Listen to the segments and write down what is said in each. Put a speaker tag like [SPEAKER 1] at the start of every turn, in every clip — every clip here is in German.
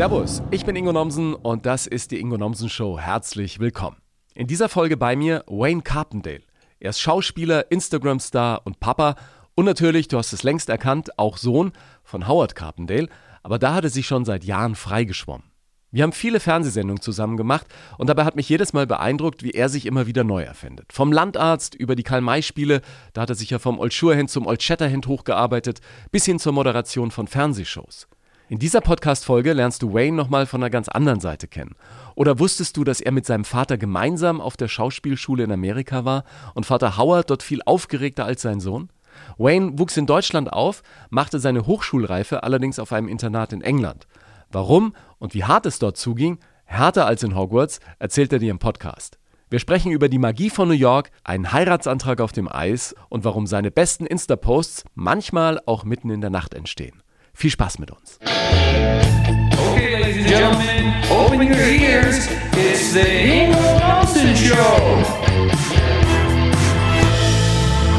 [SPEAKER 1] Servus, ich bin Ingo Nomsen und das ist die Ingo Nomsen Show. Herzlich willkommen. In dieser Folge bei mir Wayne Carpendale. Er ist Schauspieler, Instagram-Star und Papa und natürlich, du hast es längst erkannt, auch Sohn von Howard Carpendale, aber da hat er sich schon seit Jahren freigeschwommen. Wir haben viele Fernsehsendungen zusammen gemacht und dabei hat mich jedes Mal beeindruckt, wie er sich immer wieder neu erfindet. Vom Landarzt über die Karl-May-Spiele, da hat er sich ja vom Old Shatterhand zum Old Shatterhand hochgearbeitet, bis hin zur Moderation von Fernsehshows. In dieser Podcast-Folge lernst du Wayne nochmal von einer ganz anderen Seite kennen. Oder wusstest du, dass er mit seinem Vater gemeinsam auf der Schauspielschule in Amerika war und Vater Howard dort viel aufgeregter als sein Sohn? Wayne wuchs in Deutschland auf, machte seine Hochschulreife allerdings auf einem Internat in England. Warum und wie hart es dort zuging, härter als in Hogwarts, erzählt er dir im Podcast. Wir sprechen über die Magie von New York, einen Heiratsantrag auf dem Eis und warum seine besten Insta-Posts manchmal auch mitten in der Nacht entstehen. Viel Spaß mit uns.
[SPEAKER 2] Okay, ladies and gentlemen, open your ears. It's the Ingo Nelson Show.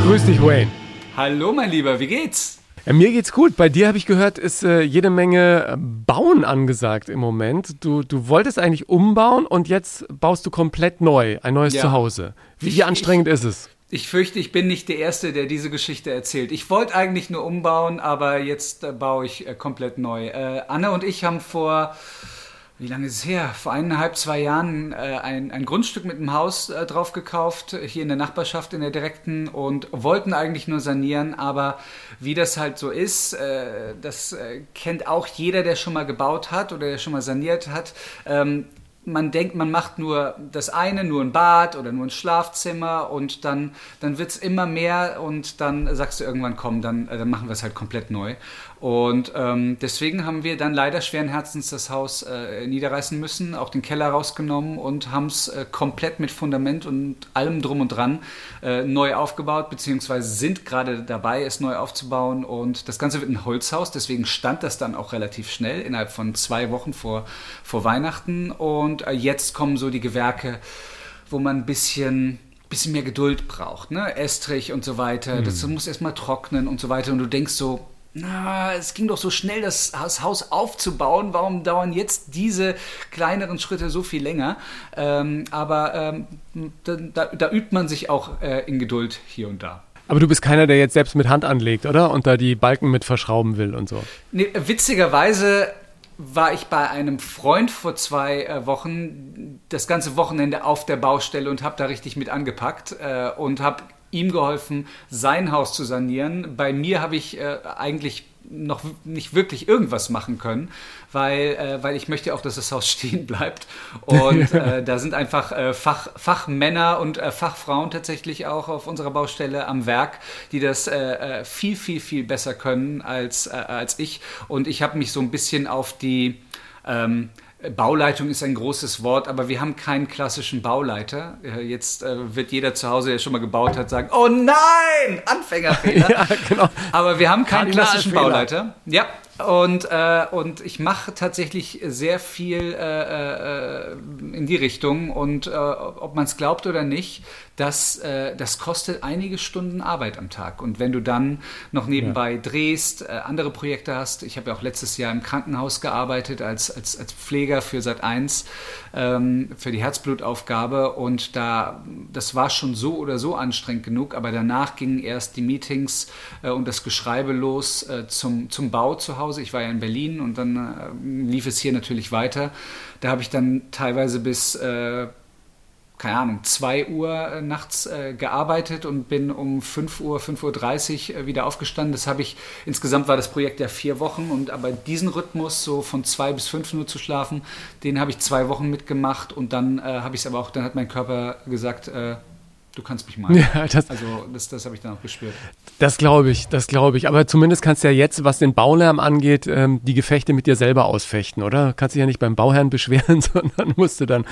[SPEAKER 1] Grüß dich, Wayne.
[SPEAKER 3] Hallo, mein Lieber, wie geht's?
[SPEAKER 1] Ja, mir geht's gut. Bei dir habe ich gehört, ist äh, jede Menge äh, Bauen angesagt im Moment. Du, du wolltest eigentlich umbauen und jetzt baust du komplett neu, ein neues
[SPEAKER 3] Ja.
[SPEAKER 1] Zuhause. Wie,
[SPEAKER 3] Ich-
[SPEAKER 1] wie anstrengend ist es?
[SPEAKER 3] Ich fürchte, ich bin nicht der Erste, der diese Geschichte erzählt. Ich wollte eigentlich nur umbauen, aber jetzt äh, baue ich äh, komplett neu. Äh, Anne und ich haben vor, wie lange ist es her? Vor eineinhalb, zwei Jahren äh, ein, ein Grundstück mit einem Haus drauf gekauft, hier in der Nachbarschaft, in der direkten, und wollten eigentlich nur sanieren, aber wie das halt so ist, das kennt auch jeder, der schon mal gebaut hat oder der schon mal saniert hat. Ähm, man denkt, man macht nur das eine, nur ein Bad oder nur ein Schlafzimmer und dann, dann wird es immer mehr und dann sagst du irgendwann, komm, dann, dann machen wir es halt komplett neu. Und ähm, deswegen haben wir dann leider schweren Herzens das Haus äh, niederreißen müssen, auch den Keller rausgenommen und haben es äh, komplett mit Fundament und allem drum und dran äh, neu aufgebaut, beziehungsweise sind gerade dabei, es neu aufzubauen. Und das Ganze wird ein Holzhaus, deswegen stand das dann auch relativ schnell, innerhalb von zwei Wochen vor, vor Weihnachten. Und äh, jetzt kommen so die Gewerke, wo man ein bisschen bisschen mehr Geduld braucht, ne? Estrich und so weiter. Das muss erstmal trocknen und so weiter. Und du denkst so, na, es ging doch so schnell, das, Haus aufzubauen. Warum dauern jetzt diese kleineren Schritte so viel länger? Ähm, aber ähm, da, da, da übt man sich auch äh, in Geduld hier und da.
[SPEAKER 1] Aber du bist keiner, der jetzt selbst mit Hand anlegt, oder? Und da die Balken mit verschrauben will und so.
[SPEAKER 3] Nee, witzigerweise war ich bei einem Freund vor zwei äh, Wochen das ganze Wochenende auf der Baustelle und habe da richtig mit angepackt äh, und habe ihm geholfen, sein Haus zu sanieren. Bei mir habe ich äh, eigentlich noch nicht wirklich irgendwas machen können, weil, äh, weil ich möchte auch, dass das Haus stehen bleibt. Und äh, da sind einfach äh, Fach, Fachmänner und äh, Fachfrauen tatsächlich auch auf unserer Baustelle am Werk, die das äh, äh, viel, viel, viel besser können als, als ich. Und ich habe mich so ein bisschen auf die ähm, Bauleitung ist ein großes Wort, aber wir haben keinen klassischen Bauleiter. Äh, Jetzt äh, wird jeder zu Hause, der schon mal gebaut hat, sagen, oh nein, Anfängerfehler.
[SPEAKER 1] Ja, genau.
[SPEAKER 3] Aber wir haben keinen klassischen. Bauleiter. Ja, und, äh, und ich mache tatsächlich sehr viel äh, äh, in die Richtung. Und äh, ob man es glaubt oder nicht, das, äh, das kostet einige Stunden Arbeit am Tag. Und wenn du dann noch nebenbei drehst, äh, andere Projekte hast, ich habe ja auch letztes Jahr im Krankenhaus gearbeitet als, als, als Pfleger für Sat 1 ähm, für die Herzblutaufgabe. Und da, das war schon so oder so anstrengend genug. Aber danach gingen erst die Meetings äh, und das Geschreibe los äh, zum, zum Bau zu Hause. Ich war ja in Berlin und dann äh, lief es hier natürlich weiter. Da habe ich dann teilweise bis, äh, keine Ahnung, 2 Uhr äh, nachts äh, gearbeitet und bin um 5 Uhr, 5.30 Uhr äh, wieder aufgestanden. Das habe ich, insgesamt war das Projekt ja vier Wochen und aber diesen Rhythmus, so von 2 bis 5 nur zu schlafen, den habe ich zwei Wochen mitgemacht und dann äh, habe ich es aber auch, dann hat mein Körper gesagt, äh, du kannst mich mal.
[SPEAKER 1] Ja, das,
[SPEAKER 3] Also das, das habe ich dann auch gespürt.
[SPEAKER 1] das glaube ich, das glaube ich. Aber zumindest kannst du ja jetzt, was den Baulärm angeht, ähm, die Gefechte mit dir selber ausfechten, oder? Kannst dich ja nicht beim Bauherrn beschweren, sondern musst du dann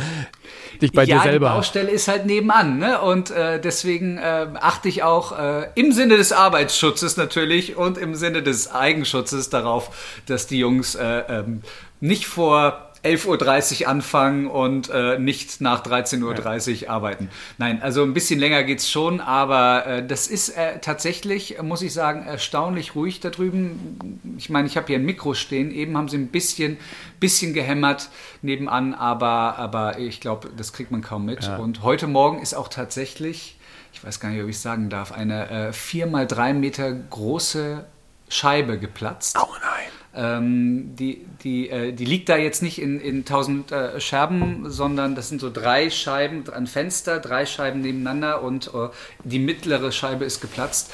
[SPEAKER 1] dich bei
[SPEAKER 3] ja,
[SPEAKER 1] dir selber.
[SPEAKER 3] die Baustelle ist halt nebenan, ne? Und äh, deswegen äh, achte ich auch äh, im Sinne des Arbeitsschutzes natürlich und im Sinne des Eigenschutzes darauf, dass die Jungs äh, ähm, nicht vor 11.30 Uhr anfangen und äh, nicht nach 13.30 Uhr ja. arbeiten. Nein, also ein bisschen länger geht's schon, aber äh, das ist äh, tatsächlich, muss ich sagen, erstaunlich ruhig da drüben. Ich meine, ich habe hier ein Mikro stehen, eben haben sie ein bisschen, bisschen gehämmert nebenan, aber, aber ich glaube, das kriegt man kaum mit. Ja. Und heute Morgen ist auch tatsächlich, ich weiß gar nicht, ob ich sagen darf, eine äh, vier mal drei Meter große Scheibe geplatzt.
[SPEAKER 1] Oh nein.
[SPEAKER 3] Ähm, die, die, äh, die liegt da jetzt nicht in, in tausend äh, Scherben, sondern das sind so drei Scheiben, ein Fenster, drei Scheiben nebeneinander und äh, die mittlere Scheibe ist geplatzt.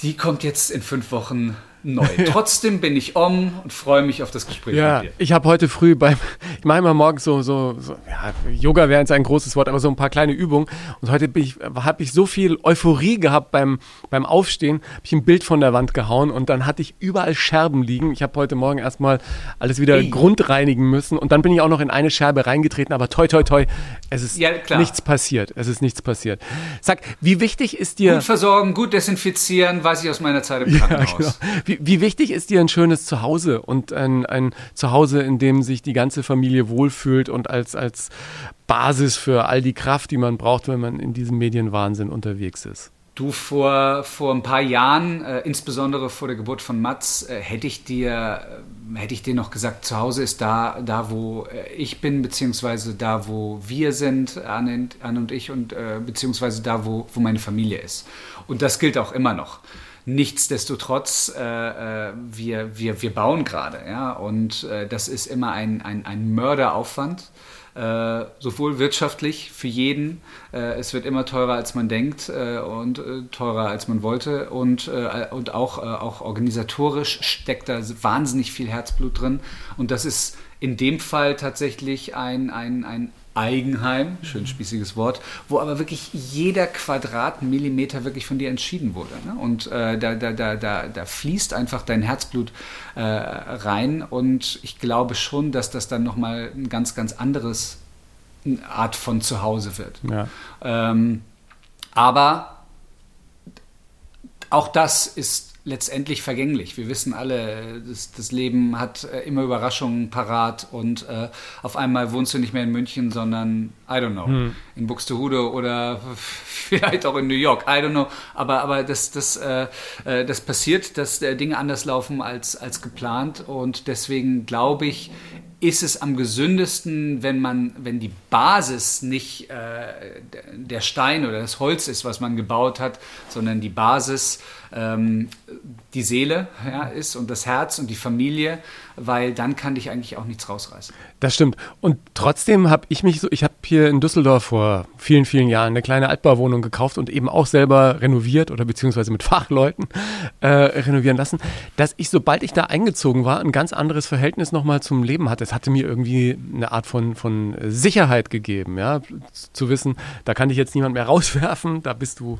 [SPEAKER 3] Die kommt jetzt in fünf Wochen neu. Trotzdem bin ich om und freue mich auf das Gespräch
[SPEAKER 1] ja, mit dir. Ich habe heute früh beim, ich mache immer morgens so, so, so ja, Yoga wäre jetzt ein großes Wort, aber so ein paar kleine Übungen. Und heute habe ich so viel Euphorie gehabt beim, beim Aufstehen, habe ich ein Bild von der Wand gehauen und dann hatte ich überall Scherben liegen. Ich habe heute Morgen erstmal alles wieder Ey. grundreinigen müssen und dann bin ich auch noch in eine Scherbe reingetreten, aber toi, toi, toi, es ist ja, nichts passiert. Es ist nichts passiert. Sag, wie wichtig ist dir...
[SPEAKER 3] Gut versorgen, gut desinfizieren, weiß ich aus meiner Zeit im Krankenhaus. Ja, genau.
[SPEAKER 1] Wie, wie, wie, wichtig ist dir ein schönes Zuhause und ein, ein Zuhause, in dem sich die ganze Familie wohlfühlt und als, als Basis für all die Kraft, die man braucht, wenn man in diesem Medienwahnsinn unterwegs ist?
[SPEAKER 3] Du, vor, vor ein paar Jahren, äh, insbesondere vor der Geburt von Mats, äh, hätte ich dir, äh, hätte ich dir noch gesagt, zu Hause ist da, da wo äh, ich bin, beziehungsweise da, wo wir sind, Anne, Anne und ich, und äh, beziehungsweise da, wo, wo meine Familie ist. Und das gilt auch immer noch. Nichtsdestotrotz, äh, äh, wir, wir, wir bauen gerade, ja, und äh, das ist immer ein, ein, ein Mörderaufwand. Äh, sowohl wirtschaftlich für jeden, äh, es wird immer teurer als man denkt äh, und äh, teurer als man wollte und, äh, und auch, auch organisatorisch steckt da wahnsinnig viel Herzblut drin und das ist in dem Fall tatsächlich ein, ein, ein Eigenheim, schön spießiges Wort, wo aber wirklich jeder Quadratmillimeter wirklich von dir entschieden wurde. Ne? Und äh, da, da, da, da, da fließt einfach dein Herzblut äh, rein und ich glaube schon, dass das dann nochmal ein ganz, ganz anderes Art von Zuhause wird. Ja. Ähm, aber auch das ist letztendlich vergänglich. Wir wissen alle, das, das Leben hat äh, immer Überraschungen parat und äh, auf einmal wohnst du nicht mehr in München, sondern, I don't know, hm. in Buxtehude oder vielleicht auch in New York, I don't know. Aber, aber das, das, äh, äh das passiert, dass äh, Dinge anders laufen als, als geplant und deswegen glaube ich, ist es am gesündesten, wenn man, wenn die Basis nicht äh, der Stein oder das Holz ist, was man gebaut hat, sondern die Basis ähm, die Seele ja, ist und das Herz und die Familie, weil dann kann dich eigentlich auch nichts rausreißen.
[SPEAKER 1] Das stimmt. Und trotzdem habe ich mich so, ich habe hier in Düsseldorf vor vielen, vielen Jahren eine kleine Altbauwohnung gekauft und eben auch selber renoviert oder beziehungsweise mit Fachleuten äh, renovieren lassen, dass ich, sobald ich da eingezogen war, ein ganz anderes Verhältnis nochmal zum Leben hatte. Es hatte mir irgendwie eine Art von, von Sicherheit gegeben, ja, zu wissen, da kann dich jetzt niemand mehr rauswerfen, da bist du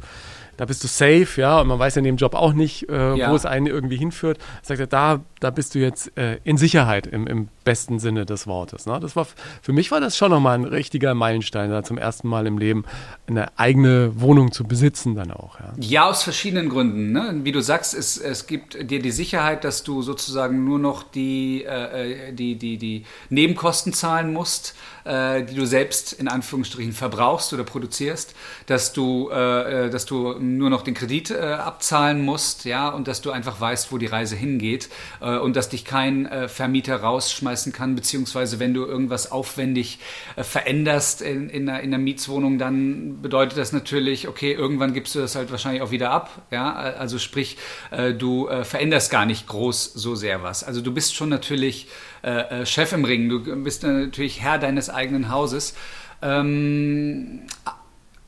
[SPEAKER 1] da bist du safe, ja, und man weiß ja in dem Job auch nicht, äh, ja. wo es einen irgendwie hinführt. Sagt er, da, da bist du jetzt äh, in Sicherheit im, im besten Sinne des Wortes. Ne? Das war, für mich war das schon nochmal ein richtiger Meilenstein, da zum ersten Mal im Leben eine eigene Wohnung zu besitzen dann auch. Ja,
[SPEAKER 3] ja aus verschiedenen Gründen. Ne? Wie du sagst, es, es gibt dir die Sicherheit, dass du sozusagen nur noch die, äh, äh die, die, die Nebenkosten zahlen musst, die du selbst in Anführungsstrichen verbrauchst oder produzierst, dass du, äh, äh dass du nur noch den Kredit äh, abzahlen musst, ja, und dass du einfach weißt, wo die Reise hingeht und dass dich kein Vermieter rausschmeißt leisten kann, beziehungsweise wenn du irgendwas aufwendig äh, veränderst in, in, einer, in einer Mietswohnung, dann bedeutet das natürlich, okay, irgendwann gibst du das halt wahrscheinlich auch wieder ab. Ja? Also sprich, äh, du äh, veränderst gar nicht groß so sehr was. Also du bist schon natürlich äh, äh, Chef im Ring, du bist natürlich Herr deines eigenen Hauses. Ähm,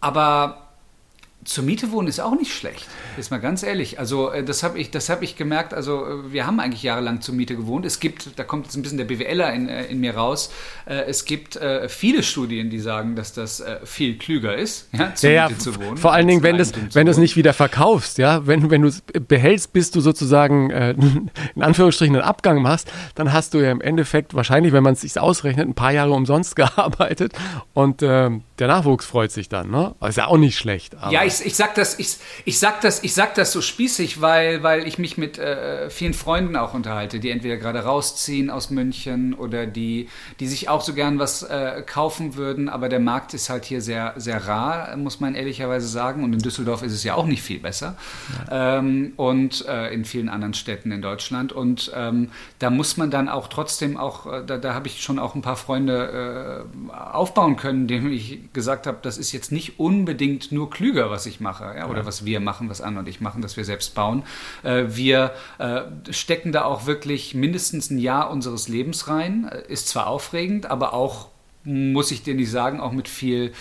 [SPEAKER 3] aber zur Miete wohnen ist auch nicht schlecht. Ist mal ganz ehrlich. Also äh, das habe ich, das ich gemerkt. Also äh, wir haben eigentlich jahrelang zur Miete gewohnt. Es gibt, da kommt jetzt ein bisschen der BWLer in, äh, in mir raus. Es gibt viele Studien, die sagen, dass das viel klüger ist, ja, zur
[SPEAKER 1] ja, Miete zu wohnen. Vor allen Dingen, wenn du wenn es nicht wieder verkaufst, ja, wenn wenn du es behältst, bis du sozusagen äh, in Anführungsstrichen einen Abgang machst, dann hast du ja im Endeffekt wahrscheinlich, wenn man es sich ausrechnet, ein paar Jahre umsonst gearbeitet und äh, der Nachwuchs freut sich dann. Ne? ist ja auch nicht schlecht.
[SPEAKER 3] ja, ich ich, ich sag das, ich, ich sag das, ich sag das so spießig, weil, weil ich mich mit äh, vielen Freunden auch unterhalte, die entweder gerade rausziehen aus München oder die, die sich auch so gern was äh, kaufen würden, aber der Markt ist halt hier sehr, sehr rar, muss man ehrlicherweise sagen. Und in Düsseldorf ist es ja auch nicht viel besser. Ja. Ähm, und äh, in vielen anderen Städten in Deutschland. Und ähm, da muss man dann auch trotzdem auch, äh, da, da habe ich schon auch ein paar Freunde äh, aufbauen können, denen ich gesagt habe, das ist jetzt nicht unbedingt nur klüger, was ich mache, ja, oder ja. was wir machen, was Anne und ich machen, dass wir selbst bauen. Äh, wir äh, stecken da auch wirklich mindestens ein Jahr unseres Lebens rein. Äh, ist zwar aufregend, aber auch, muss ich dir nicht sagen, auch mit viel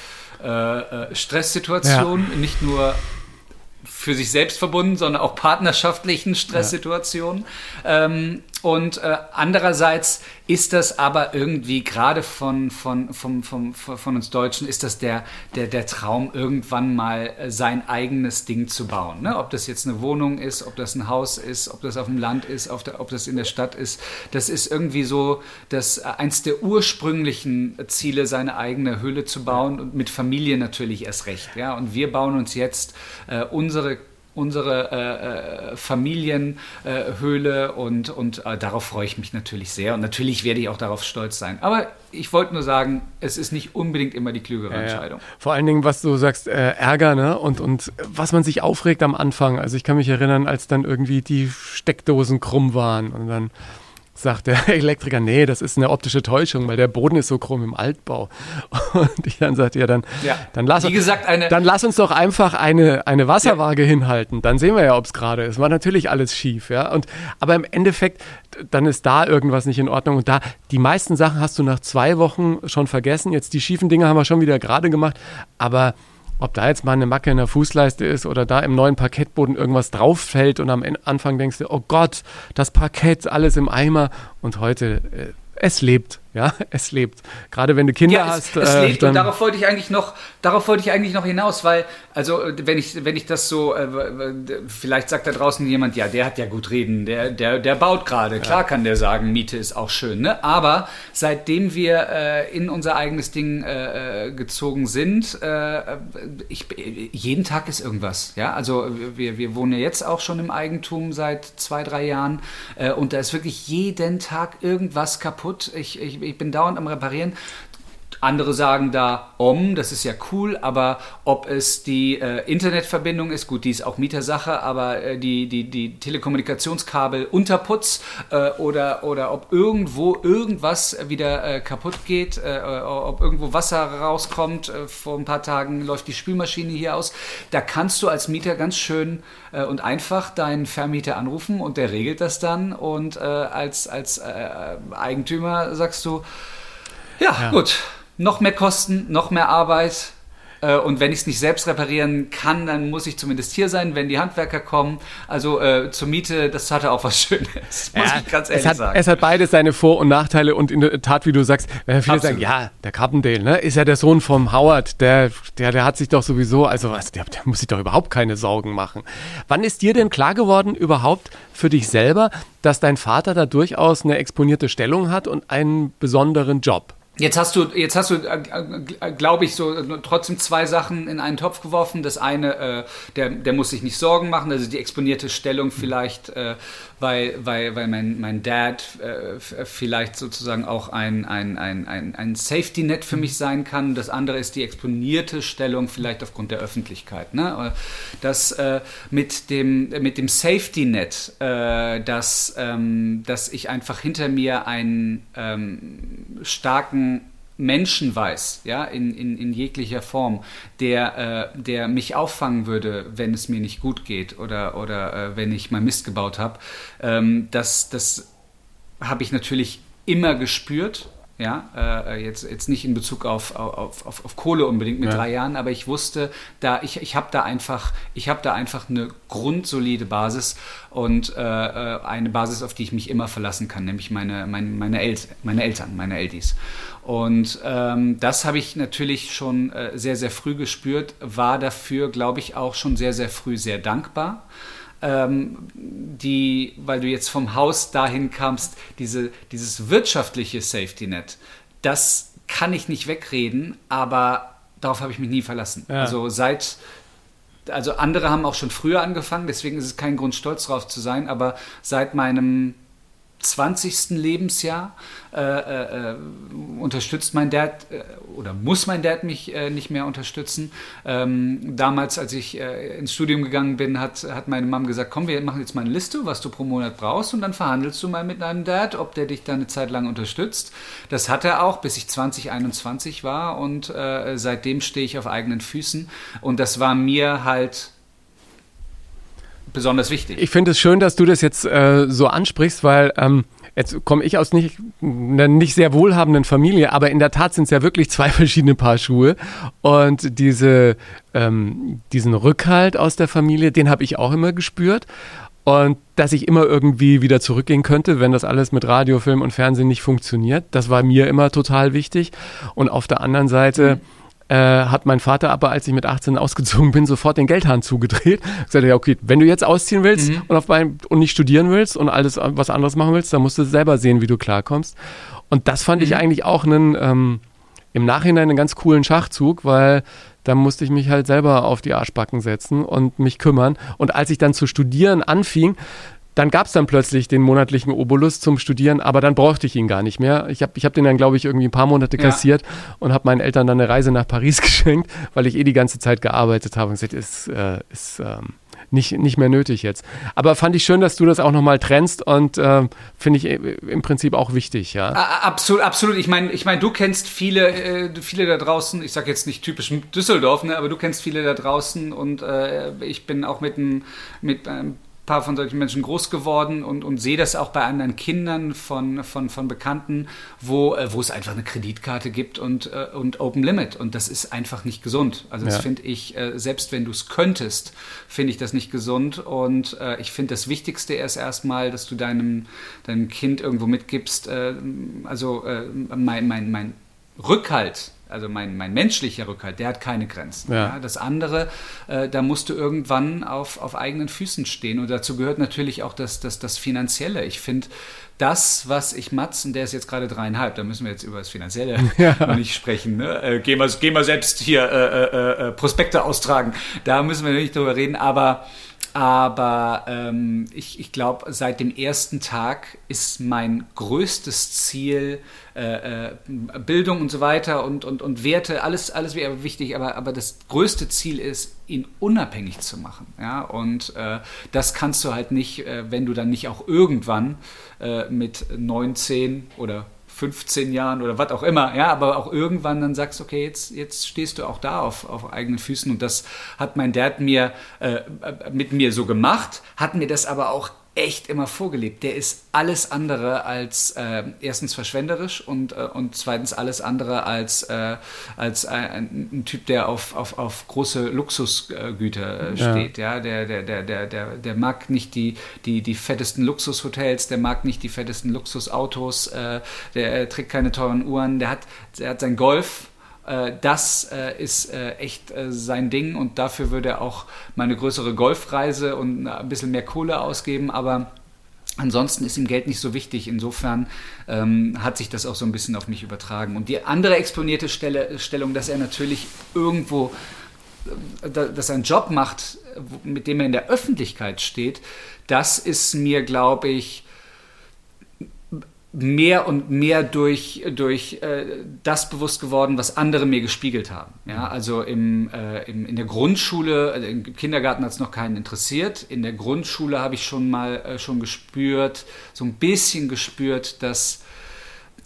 [SPEAKER 3] äh, Stresssituationen, ja. nicht nur für sich selbst verbunden, sondern auch partnerschaftlichen Stresssituationen. Ähm, und äh, andererseits ist das aber irgendwie gerade von, von, von, von, von uns Deutschen, ist das der, der, der Traum, irgendwann mal äh, sein eigenes Ding zu bauen. Ne? Ob das jetzt eine Wohnung ist, ob das ein Haus ist, ob das auf dem Land ist, der, ob das in der Stadt ist. Das ist irgendwie so das, äh, eins der ursprünglichen Ziele, seine eigene Höhle zu bauen und mit Familie natürlich erst recht. Ja? Und wir bauen uns jetzt äh, unsere unsere äh, äh, Familienhöhle und, und äh, darauf freue ich mich natürlich sehr und natürlich werde ich auch darauf stolz sein. Aber ich wollte nur sagen, es ist nicht unbedingt immer die klügere ja, Entscheidung. Ja.
[SPEAKER 1] Vor allen Dingen, was du sagst, äh, Ärger ne? und, und was man sich aufregt am Anfang. Also ich kann mich erinnern, als dann irgendwie die Steckdosen krumm waren und dann sagt der Elektriker, nee, das ist eine optische Täuschung, weil der Boden ist so krumm im Altbau. Und ich dann sagte, ja, dann, ja. dann, lass, gesagt, eine dann lass uns doch einfach eine, eine Wasserwaage ja. hinhalten. Dann sehen wir ja, ob es gerade ist. War natürlich alles schief, ja. Und, aber im Endeffekt, dann ist da irgendwas nicht in Ordnung. Und da, die meisten Sachen hast du nach zwei Wochen schon vergessen. Jetzt die schiefen Dinge haben wir schon wieder gerade gemacht. Aber ob da jetzt mal eine Macke in der Fußleiste ist oder da im neuen Parkettboden irgendwas drauf fällt und am Anfang denkst du, oh Gott, das Parkett, alles im Eimer und heute, äh, es lebt. Ja, es lebt. Gerade wenn du Kinder ja, es,
[SPEAKER 3] hast. Es äh, lebt und darauf wollte ich eigentlich noch, darauf wollte ich eigentlich noch hinaus, weil, also wenn ich, wenn ich das so, äh, vielleicht sagt da draußen jemand, ja, der hat ja gut reden, der, der, der baut gerade. Klar ja. kann der sagen, Miete ist auch schön, ne? Aber seitdem wir äh, in unser eigenes Ding äh, äh gezogen sind, äh, ich, jeden Tag ist irgendwas. Ja, also wir, wir wohnen ja jetzt auch schon im Eigentum seit zwei, drei Jahren und da ist wirklich jeden Tag irgendwas kaputt. Ich, ich ich bin dauernd am Reparieren. Andere sagen da Om, das ist ja cool, aber ob es die äh, Internetverbindung ist, gut, die ist auch Mietersache, aber äh, die, die, die Telekommunikationskabel Unterputz äh, oder, oder ob irgendwo irgendwas wieder äh, kaputt geht, äh, ob irgendwo Wasser rauskommt. Äh, vor ein paar Tagen läuft die Spülmaschine hier aus. Da kannst du als Mieter ganz schön und einfach deinen Vermieter anrufen und der regelt das dann und als, als Eigentümer sagst du, ja, ja. gut noch mehr Kosten, noch mehr Arbeit. Äh, und wenn ich es nicht selbst reparieren kann, dann muss ich zumindest hier sein, wenn die Handwerker kommen. Also äh, zur Miete, das hatte auch was Schönes, muss
[SPEAKER 1] ja, ich ganz ehrlich es hat, sagen. Es hat beides seine Vor- und Nachteile und in der Tat, wie du sagst, wenn viele Absolut. sagen, ja, der Carpendale, ne, ist ja der Sohn vom Howard, der, der, der hat sich doch sowieso, also was, der, der muss sich doch überhaupt keine Sorgen machen. Wann ist dir denn klar geworden, überhaupt für dich selber, dass dein Vater da durchaus eine exponierte Stellung hat und einen besonderen Job?
[SPEAKER 3] Jetzt hast du, jetzt hast du, äh, äh, glaube ich, so äh, trotzdem zwei Sachen in einen Topf geworfen. Das eine, äh, der, der muss sich nicht Sorgen machen, also die exponierte Stellung vielleicht, äh, weil, weil, weil mein, mein Dad äh, vielleicht sozusagen auch ein, ein, ein, ein, ein Safety-Net für mich sein kann. Das andere ist die exponierte Stellung vielleicht aufgrund der Öffentlichkeit. Ne? Das mit dem, mit dem Safety-Net, dass, ähm, dass ich einfach hinter mir einen ähm, starken Menschen weiß, ja, in, in, in jeglicher Form, der, äh, der mich auffangen würde, wenn es mir nicht gut geht oder, oder äh, wenn ich mal Mist gebaut habe, ähm, das, das habe ich natürlich immer gespürt ja, äh, jetzt, jetzt nicht in Bezug auf, auf, auf, auf Kohle unbedingt mit ja. drei Jahren, aber ich wusste, da ich, ich habe da einfach, ich habe da einfach eine grundsolide Basis und äh, äh, eine Basis, auf die ich mich immer verlassen kann, nämlich meine, meine, meine, El meine Eltern, meine Eldis. Und ähm, das habe ich natürlich schon äh, sehr, sehr früh gespürt, war dafür, glaube ich, auch schon sehr, sehr früh sehr dankbar ähm, die, weil du jetzt vom Haus dahin kamst, diese, dieses wirtschaftliche Safety Net, das kann ich nicht wegreden, aber darauf habe ich mich nie verlassen. Ja. Also seit also andere haben auch schon früher angefangen, deswegen ist es kein Grund, stolz drauf zu sein, aber seit meinem 20. Lebensjahr äh, äh, äh, unterstützt mein Dad äh, oder muss mein Dad mich äh, nicht mehr unterstützen. Ähm, damals, als ich äh, ins Studium gegangen bin, hat, hat meine Mom gesagt, komm, wir machen jetzt mal eine Liste, was du pro Monat brauchst und dann verhandelst du mal mit deinem Dad, ob der dich da eine Zeit lang unterstützt. Das hat er auch, bis ich 20, 21 war und seitdem stehe ich auf eigenen Füßen und das war mir halt besonders wichtig.
[SPEAKER 1] Ich finde es schön, dass du das jetzt äh, so ansprichst, weil ähm, jetzt komme ich aus nicht, einer nicht sehr wohlhabenden Familie, aber in der Tat sind es ja wirklich zwei verschiedene Paar Schuhe. Und diese, ähm, diesen Rückhalt aus der Familie, den habe ich auch immer gespürt. Und dass ich immer irgendwie wieder zurückgehen könnte, wenn das alles mit Radio, Film und Fernsehen nicht funktioniert, das war mir immer total wichtig. Und auf der anderen Seite, mhm äh, hat mein Vater aber, als ich mit 18 ausgezogen bin, sofort den Geldhahn zugedreht. Gesagt, ja, okay, wenn du jetzt ausziehen willst mhm. und, auf mein, und nicht studieren willst und alles was anderes machen willst, dann musst du selber sehen, wie du klarkommst. Und das fand mhm. ich eigentlich auch einen, ähm, im Nachhinein einen ganz coolen Schachzug, weil da musste ich mich halt selber auf die Arschbacken setzen und mich kümmern. Und als ich dann zu studieren anfing, dann gab es dann plötzlich den monatlichen Obolus zum Studieren, aber dann brauchte ich ihn gar nicht mehr. Ich habe ich hab den dann, glaube ich, irgendwie ein paar Monate kassiert ja. und habe meinen Eltern dann eine Reise nach Paris geschenkt, weil ich eh die ganze Zeit gearbeitet habe und gesagt, ist, äh, ist ähm, nicht, nicht mehr nötig jetzt. Aber fand ich schön, dass du das auch nochmal trennst und äh, finde ich im Prinzip auch wichtig, ja.
[SPEAKER 3] Absolut, absolut. Ich meine, ich mein, du kennst viele, äh, viele da draußen, ich sage jetzt nicht typisch Düsseldorf, ne, aber du kennst viele da draußen und äh, ich bin auch mit, ein, mit einem paar von solchen Menschen groß geworden und, und sehe das auch bei anderen Kindern von, von, von Bekannten, wo, äh, wo es einfach eine Kreditkarte gibt und, äh, und Open Limit. Und das ist einfach nicht gesund. Also das ja. finde ich, äh, selbst wenn du es könntest, finde ich das nicht gesund. Und äh, ich finde das Wichtigste ist erstmal, dass du deinem, deinem Kind irgendwo mitgibst, äh, also äh, mein, mein, mein Rückhalt also mein, mein menschlicher Rückhalt, der hat keine Grenzen. Ja. Ja, das andere, äh, da musst du irgendwann auf, auf eigenen Füßen stehen. Und dazu gehört natürlich auch das, das, das Finanzielle. Ich finde, das, was ich Mats, und der ist jetzt gerade dreieinhalb, da müssen wir jetzt über das Finanzielle ja. nicht sprechen. Ne? Äh, gehen, wir, gehen wir selbst hier äh, äh, äh, Prospekte austragen. Da müssen wir nicht drüber reden, aber aber ähm, ich, ich glaube, seit dem ersten Tag ist mein größtes Ziel äh, äh, Bildung und so weiter und, und, und Werte, alles, alles wäre wichtig, aber, aber das größte Ziel ist, ihn unabhängig zu machen. Ja? Und äh, das kannst du halt nicht, äh, wenn du dann nicht auch irgendwann äh, mit 19 oder 15 Jahren oder was auch immer, ja, aber auch irgendwann dann sagst, okay, jetzt, jetzt stehst du auch da auf, auf eigenen Füßen. Und das hat mein Dad mir äh, mit mir so gemacht, hat mir das aber auch echt immer vorgelebt. Der ist alles andere als äh, erstens verschwenderisch und, äh, und zweitens alles andere als, äh, als ein, ein, Typ, der auf, auf, auf große Luxusgüter äh, steht. Ja. ja. Der, der, der, der, der, der mag nicht die, die, die fettesten Luxushotels, der mag nicht die fettesten Luxusautos, äh, der trägt keine teuren Uhren, der hat, der hat sein Golf das äh, ist äh, echt sein Ding und dafür würde er auch mal eine größere Golfreise und ein bisschen mehr Kohle ausgeben, aber Ansonsten ist ihm Geld nicht so wichtig. Insofern ähm, hat sich das auch so ein bisschen auf mich übertragen. Und die andere exponierte Stelle, Stellung, dass er natürlich irgendwo, dass er einen Job macht, mit dem er in der Öffentlichkeit steht, das ist mir, glaube ich, mehr und mehr durch, durch äh, das bewusst geworden, was andere mir gespiegelt haben. Ja, also im, äh, im, in der Grundschule, also im Kindergarten hat es noch keinen interessiert. In der Grundschule habe ich schon mal äh, schon gespürt, so ein bisschen gespürt, dass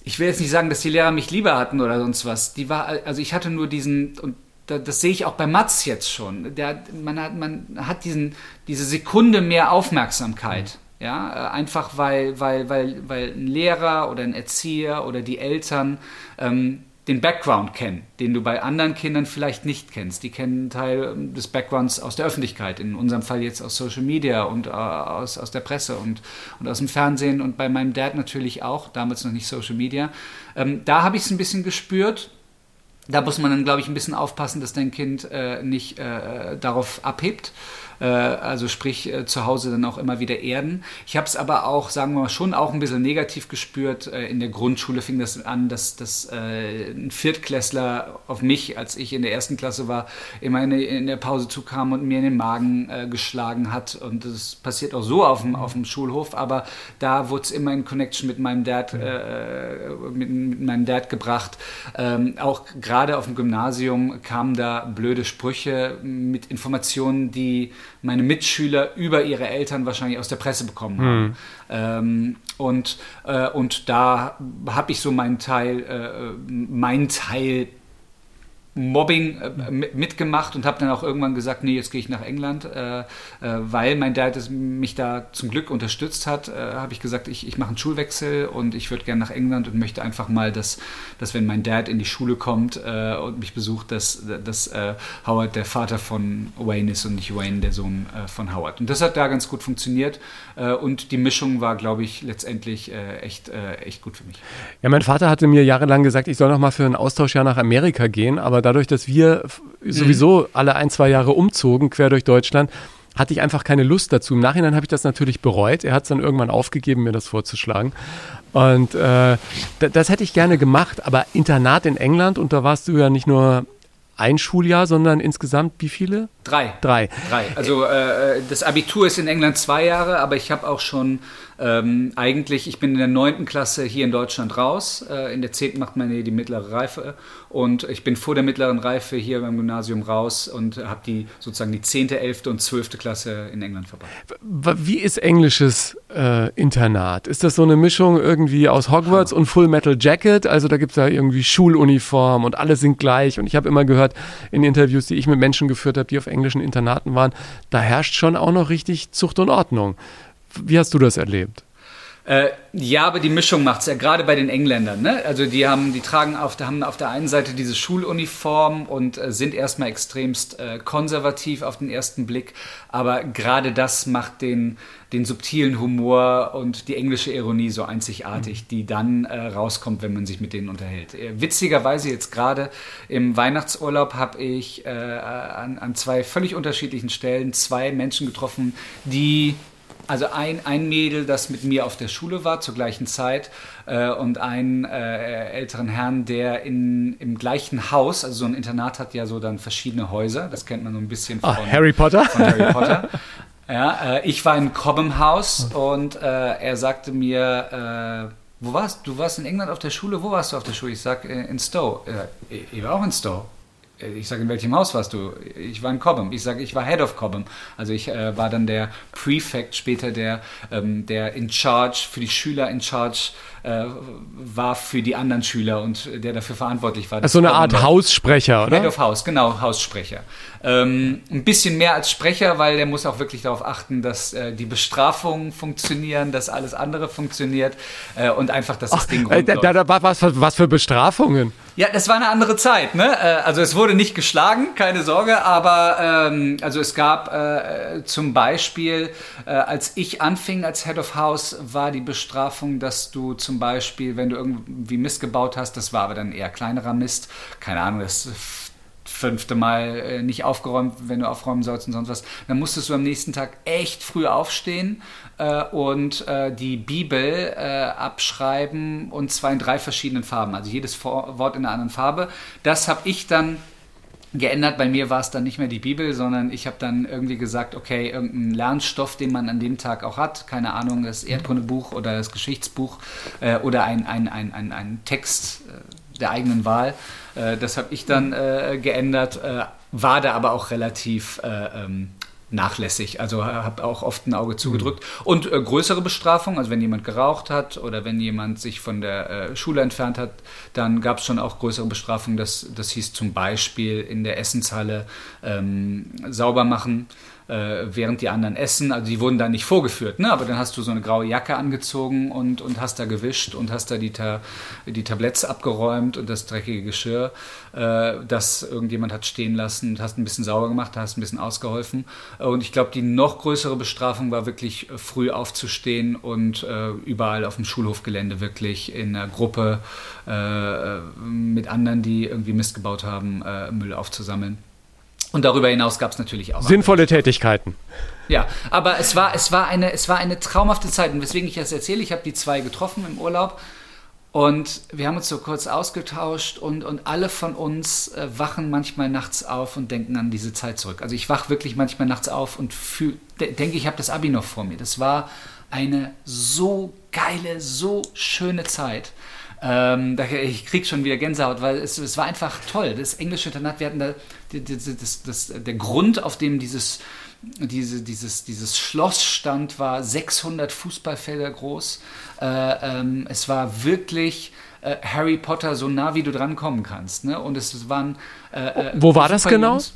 [SPEAKER 3] ich will jetzt nicht sagen, dass die Lehrer mich lieber hatten oder sonst was. Die war, also ich hatte nur diesen und das sehe ich auch bei Mats jetzt schon. Der, man, hat, man hat diesen, diese Sekunde mehr Aufmerksamkeit. Mhm ja, äh, einfach weil, weil, weil, weil ein Lehrer oder ein Erzieher oder die Eltern ähm, den Background kennen, den du bei anderen Kindern vielleicht nicht kennst. Die kennen einen Teil ähm, des Backgrounds aus der Öffentlichkeit, in unserem Fall jetzt aus Social Media und äh, aus, aus der Presse und, und aus dem Fernsehen und bei meinem Dad natürlich auch, damals noch nicht Social Media. Ähm, da habe ich es ein bisschen gespürt. Da muss man dann, glaube ich, ein bisschen aufpassen, dass dein Kind äh, nicht äh, darauf abhebt. Äh, also sprich, äh, zu Hause dann auch immer wieder erden. Ich habe es aber auch, sagen wir mal, schon auch ein bisschen negativ gespürt. Äh, in der Grundschule fing das an, dass, dass äh, ein Viertklässler auf mich, als ich in der ersten Klasse war, immer in, der Pause zukam und mir in den Magen geschlagen hat. Und das passiert auch so auf dem, auf dem Schulhof, aber da wurde es immer in Connection mit meinem Dad, äh, mit, mit, meinem Dad gebracht. Ähm, auch gerade auf dem Gymnasium kamen da blöde Sprüche mit Informationen, die meine Mitschüler über ihre Eltern wahrscheinlich aus der Presse bekommen haben. Mhm. Ähm, und, äh, und da habe ich so meinen Teil, äh, meinen Teil Mobbing äh, mitgemacht und habe dann auch irgendwann gesagt, nee, jetzt gehe ich nach England, äh, äh, weil mein Dad es, mich da zum Glück unterstützt hat, äh, habe ich gesagt, ich, ich mache einen Schulwechsel und ich würde gerne nach England und möchte einfach mal, dass, dass wenn mein Dad in die Schule kommt äh, und mich besucht, dass, dass äh, Howard der Vater von Wayne ist und nicht Wayne der Sohn von Howard. Und das hat da ganz gut funktioniert und die Mischung war, glaube ich, letztendlich echt, echt gut für mich.
[SPEAKER 1] Ja, mein Vater hatte mir jahrelang gesagt, ich soll noch mal für ein Austauschjahr nach Amerika gehen, aber dadurch, dass wir sowieso mhm. alle ein, zwei Jahre umzogen, quer durch Deutschland, hatte ich einfach keine Lust dazu. Im Nachhinein habe ich das natürlich bereut. Er hat es dann irgendwann aufgegeben, mir das vorzuschlagen. Und äh, das hätte ich gerne gemacht, aber Internat in England, und da warst du ja nicht nur ein Schuljahr, sondern insgesamt wie viele?
[SPEAKER 3] Drei.
[SPEAKER 1] Drei.
[SPEAKER 3] Drei. Also äh, das Abitur ist in England zwei Jahre, aber ich habe auch schon ähm, eigentlich, ich bin in der neunten Klasse hier in Deutschland raus. Äh, in der zehnten macht man die mittlere Reife und ich bin vor der mittleren Reife hier beim Gymnasium raus und habe die sozusagen die zehnte, elfte und zwölfte Klasse in England verbracht.
[SPEAKER 1] Wie ist englisches äh, Internat? Ist das so eine Mischung irgendwie aus Hogwarts und Full Metal Jacket? Also da gibt es ja irgendwie Schuluniform und alle sind gleich und ich habe immer gehört in Interviews, die ich mit Menschen geführt habe, die auf englischen Internaten waren, da herrscht schon auch noch richtig Zucht und Ordnung. Wie hast du das erlebt?
[SPEAKER 3] Äh, ja, aber die Mischung macht es ja gerade bei den Engländern. Ne? Also die haben, die tragen auf, haben auf der einen Seite diese Schuluniform und äh, sind erstmal extremst äh, konservativ auf den ersten Blick. Aber gerade das macht den, den subtilen Humor und die englische Ironie so einzigartig, die dann äh, rauskommt, wenn man sich mit denen unterhält. Äh, witzigerweise jetzt gerade im Weihnachtsurlaub habe ich äh, an, an zwei völlig unterschiedlichen Stellen zwei Menschen getroffen, die also ein, ein Mädel, das mit mir auf der Schule war zur gleichen Zeit äh, und einen äh, älteren Herrn, der in, im gleichen Haus, also so ein Internat hat ja so dann verschiedene Häuser, das kennt man so ein bisschen
[SPEAKER 1] ah, von, oh, Harry Potter.
[SPEAKER 3] Von Harry Potter. ja, äh, ich war in Cobham House und äh, er sagte mir, äh, wo warst du? Du warst in England auf der Schule? Wo warst du auf der Schule? Ich sag äh, in Stowe. ich war auch in Stowe. Ich sage, in welchem Haus warst du? Ich war in Cobham. Ich sage, ich war Head of Cobham. Also ich äh, war dann der Prefect, später der, ähm, der in Charge, für die Schüler in Charge äh, war für die anderen Schüler und der dafür verantwortlich war.
[SPEAKER 1] Also eine Art. Haussprecher, oder?
[SPEAKER 3] Head of House, genau, Haussprecher. Ähm, ein bisschen mehr als Sprecher, weil der muss auch wirklich darauf achten, dass äh, die Bestrafungen funktionieren, dass alles andere funktioniert äh, und einfach, dass das Ach, Ding
[SPEAKER 1] rund äh, da, da, was, was für Bestrafungen?
[SPEAKER 3] Ja, das war eine andere Zeit. Ne? Äh, also es wurde nicht geschlagen, keine Sorge, aber ähm, also es gab äh, zum Beispiel, äh, als ich anfing als Head of House, war die Bestrafung, dass du zum Beispiel, wenn du irgendwie Mist gebaut hast, das war aber dann eher kleinerer Mist, keine Ahnung, das fünfte Mal äh, nicht aufgeräumt, wenn du aufräumen sollst und sonst was, dann musstest du am nächsten Tag echt früh aufstehen äh, und äh, die Bibel äh, abschreiben und zwar in drei verschiedenen Farben, also jedes Wort in einer anderen Farbe. Das habe ich dann geändert. Bei mir war es dann nicht mehr die Bibel, sondern ich habe dann irgendwie gesagt, okay, irgendein Lernstoff, den man an dem Tag auch hat, keine Ahnung, das Erdkundebuch oder das Geschichtsbuch äh, oder ein, ein, ein, ein, ein Text äh, der eigenen Wahl. Äh, das habe ich dann äh, geändert, äh, war da aber auch relativ äh, ähm, nachlässig. Also habe auch oft ein Auge zugedrückt. Mhm. Und äh, größere Bestrafungen, also wenn jemand geraucht hat oder wenn jemand sich von der äh, Schule entfernt hat, dann gab es schon auch größere Bestrafungen. Das, das hieß zum Beispiel in der Essenshalle ähm, sauber machen äh, während die anderen essen. Also die wurden da nicht vorgeführt, ne? aber dann hast du so eine graue Jacke angezogen und, und hast da gewischt und hast da die, Ta die Tabletts abgeräumt und das dreckige Geschirr, äh, das irgendjemand hat stehen lassen und hast ein bisschen sauber gemacht, hast ein bisschen ausgeholfen. Und ich glaube, die noch größere Bestrafung war wirklich früh aufzustehen und äh, überall auf dem Schulhofgelände wirklich in einer Gruppe äh, mit anderen, die irgendwie Mist gebaut haben, äh, Müll aufzusammeln. Und darüber hinaus gab es natürlich auch.
[SPEAKER 1] Sinnvolle Tätigkeiten.
[SPEAKER 3] Ja, aber es war, es, war eine, es war eine traumhafte Zeit. Und weswegen ich das erzähle, ich habe die zwei getroffen im Urlaub. Und wir haben uns so kurz ausgetauscht und, und alle von uns äh, wachen manchmal nachts auf und denken an diese Zeit zurück. Also ich wache wirklich manchmal nachts auf und fühl, de denke, ich habe das Abi noch vor mir. Das war eine so geile, so schöne Zeit. Ähm, ich krieg schon wieder Gänsehaut, weil es, es war einfach toll. Das englische Internat, wir hatten da das, das, das, der Grund, auf dem dieses, diese, dieses, dieses Schloss stand, war 600 Fußballfelder groß. Äh, ähm, es war wirklich äh, Harry Potter so nah, wie du dran kommen kannst. Ne? Und es waren.
[SPEAKER 1] Äh, Wo war das genau? Jungs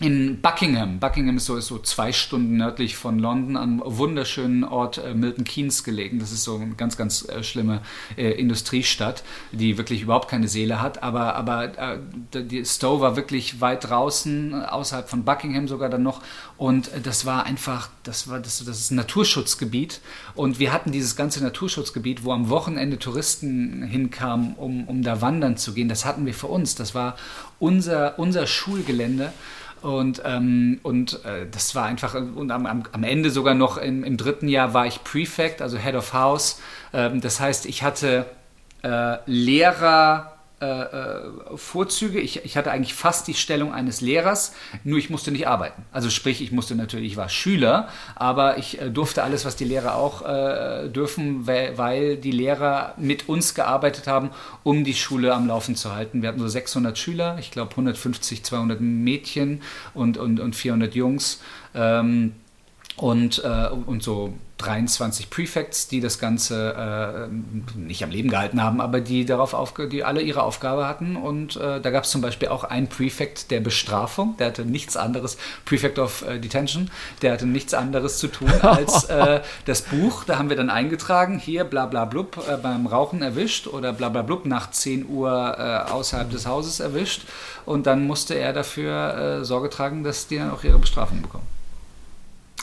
[SPEAKER 3] in Buckingham. Buckingham ist so, ist so zwei Stunden nördlich von London am wunderschönen Ort äh, Milton Keynes gelegen. Das ist so eine ganz, ganz äh, schlimme äh, Industriestadt, die wirklich überhaupt keine Seele hat. Aber, aber äh, die Stowe war wirklich weit draußen, außerhalb von Buckingham sogar dann noch. Und äh, das war einfach, das war das, das ist ein Naturschutzgebiet. Und wir hatten dieses ganze Naturschutzgebiet, wo am Wochenende Touristen hinkamen, um, um da wandern zu gehen. Das hatten wir für uns. Das war unser, unser Schulgelände. Und, ähm, und äh, das war einfach, und am, am, Ende sogar noch im, im, dritten Jahr war ich Prefect, also Head of House. Ähm, das heißt, ich hatte äh, Lehrer, Vorzüge. Ich, ich, hatte eigentlich fast die Stellung eines Lehrers, nur ich musste nicht arbeiten. Also sprich, ich musste natürlich, ich war Schüler, aber ich äh, durfte alles, was die Lehrer auch äh, dürfen, weil, weil, die Lehrer mit uns gearbeitet haben, um die Schule am Laufen zu halten. Wir hatten so 600 Schüler, ich glaube 150, 200 Mädchen und, und, und 400 Jungs. Ähm, und, äh, und so 23 Prefects, die das Ganze äh, nicht am Leben gehalten haben, aber die darauf aufge die alle ihre Aufgabe hatten. Und äh, da gab es zum Beispiel auch einen Prefect der Bestrafung, der hatte nichts anderes, Prefect of äh, Detention, der hatte nichts anderes zu tun als äh, das Buch. Da haben wir dann eingetragen, hier bla bla blub äh, beim Rauchen erwischt oder bla bla blub nach 10 Uhr äh, außerhalb des Hauses erwischt. Und dann musste er dafür Sorge tragen, dass die dann auch ihre Bestrafung bekommen.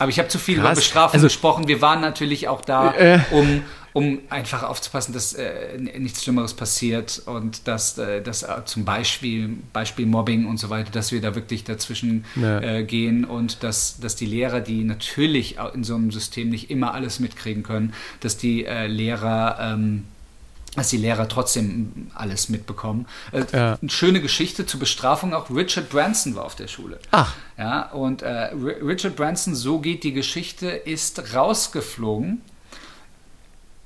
[SPEAKER 3] Aber ich habe zu viel Krass. über Bestrafung also, gesprochen. Wir waren natürlich auch da, äh, um, um einfach aufzupassen, dass äh, nichts Schlimmeres passiert und dass, äh, dass äh, zum Beispiel, Beispiel Mobbing und so weiter, dass wir da wirklich dazwischen ja. Äh, gehen und dass, dass die Lehrer, die natürlich in so einem System nicht immer alles mitkriegen können, dass die äh, Lehrer ähm, dass die Lehrer trotzdem alles mitbekommen. Äh, ja. Eine schöne Geschichte zur Bestrafung auch. Richard Branson war auf der Schule.
[SPEAKER 1] Ach.
[SPEAKER 3] Ja, und äh, Richard Branson, so geht die Geschichte, ist rausgeflogen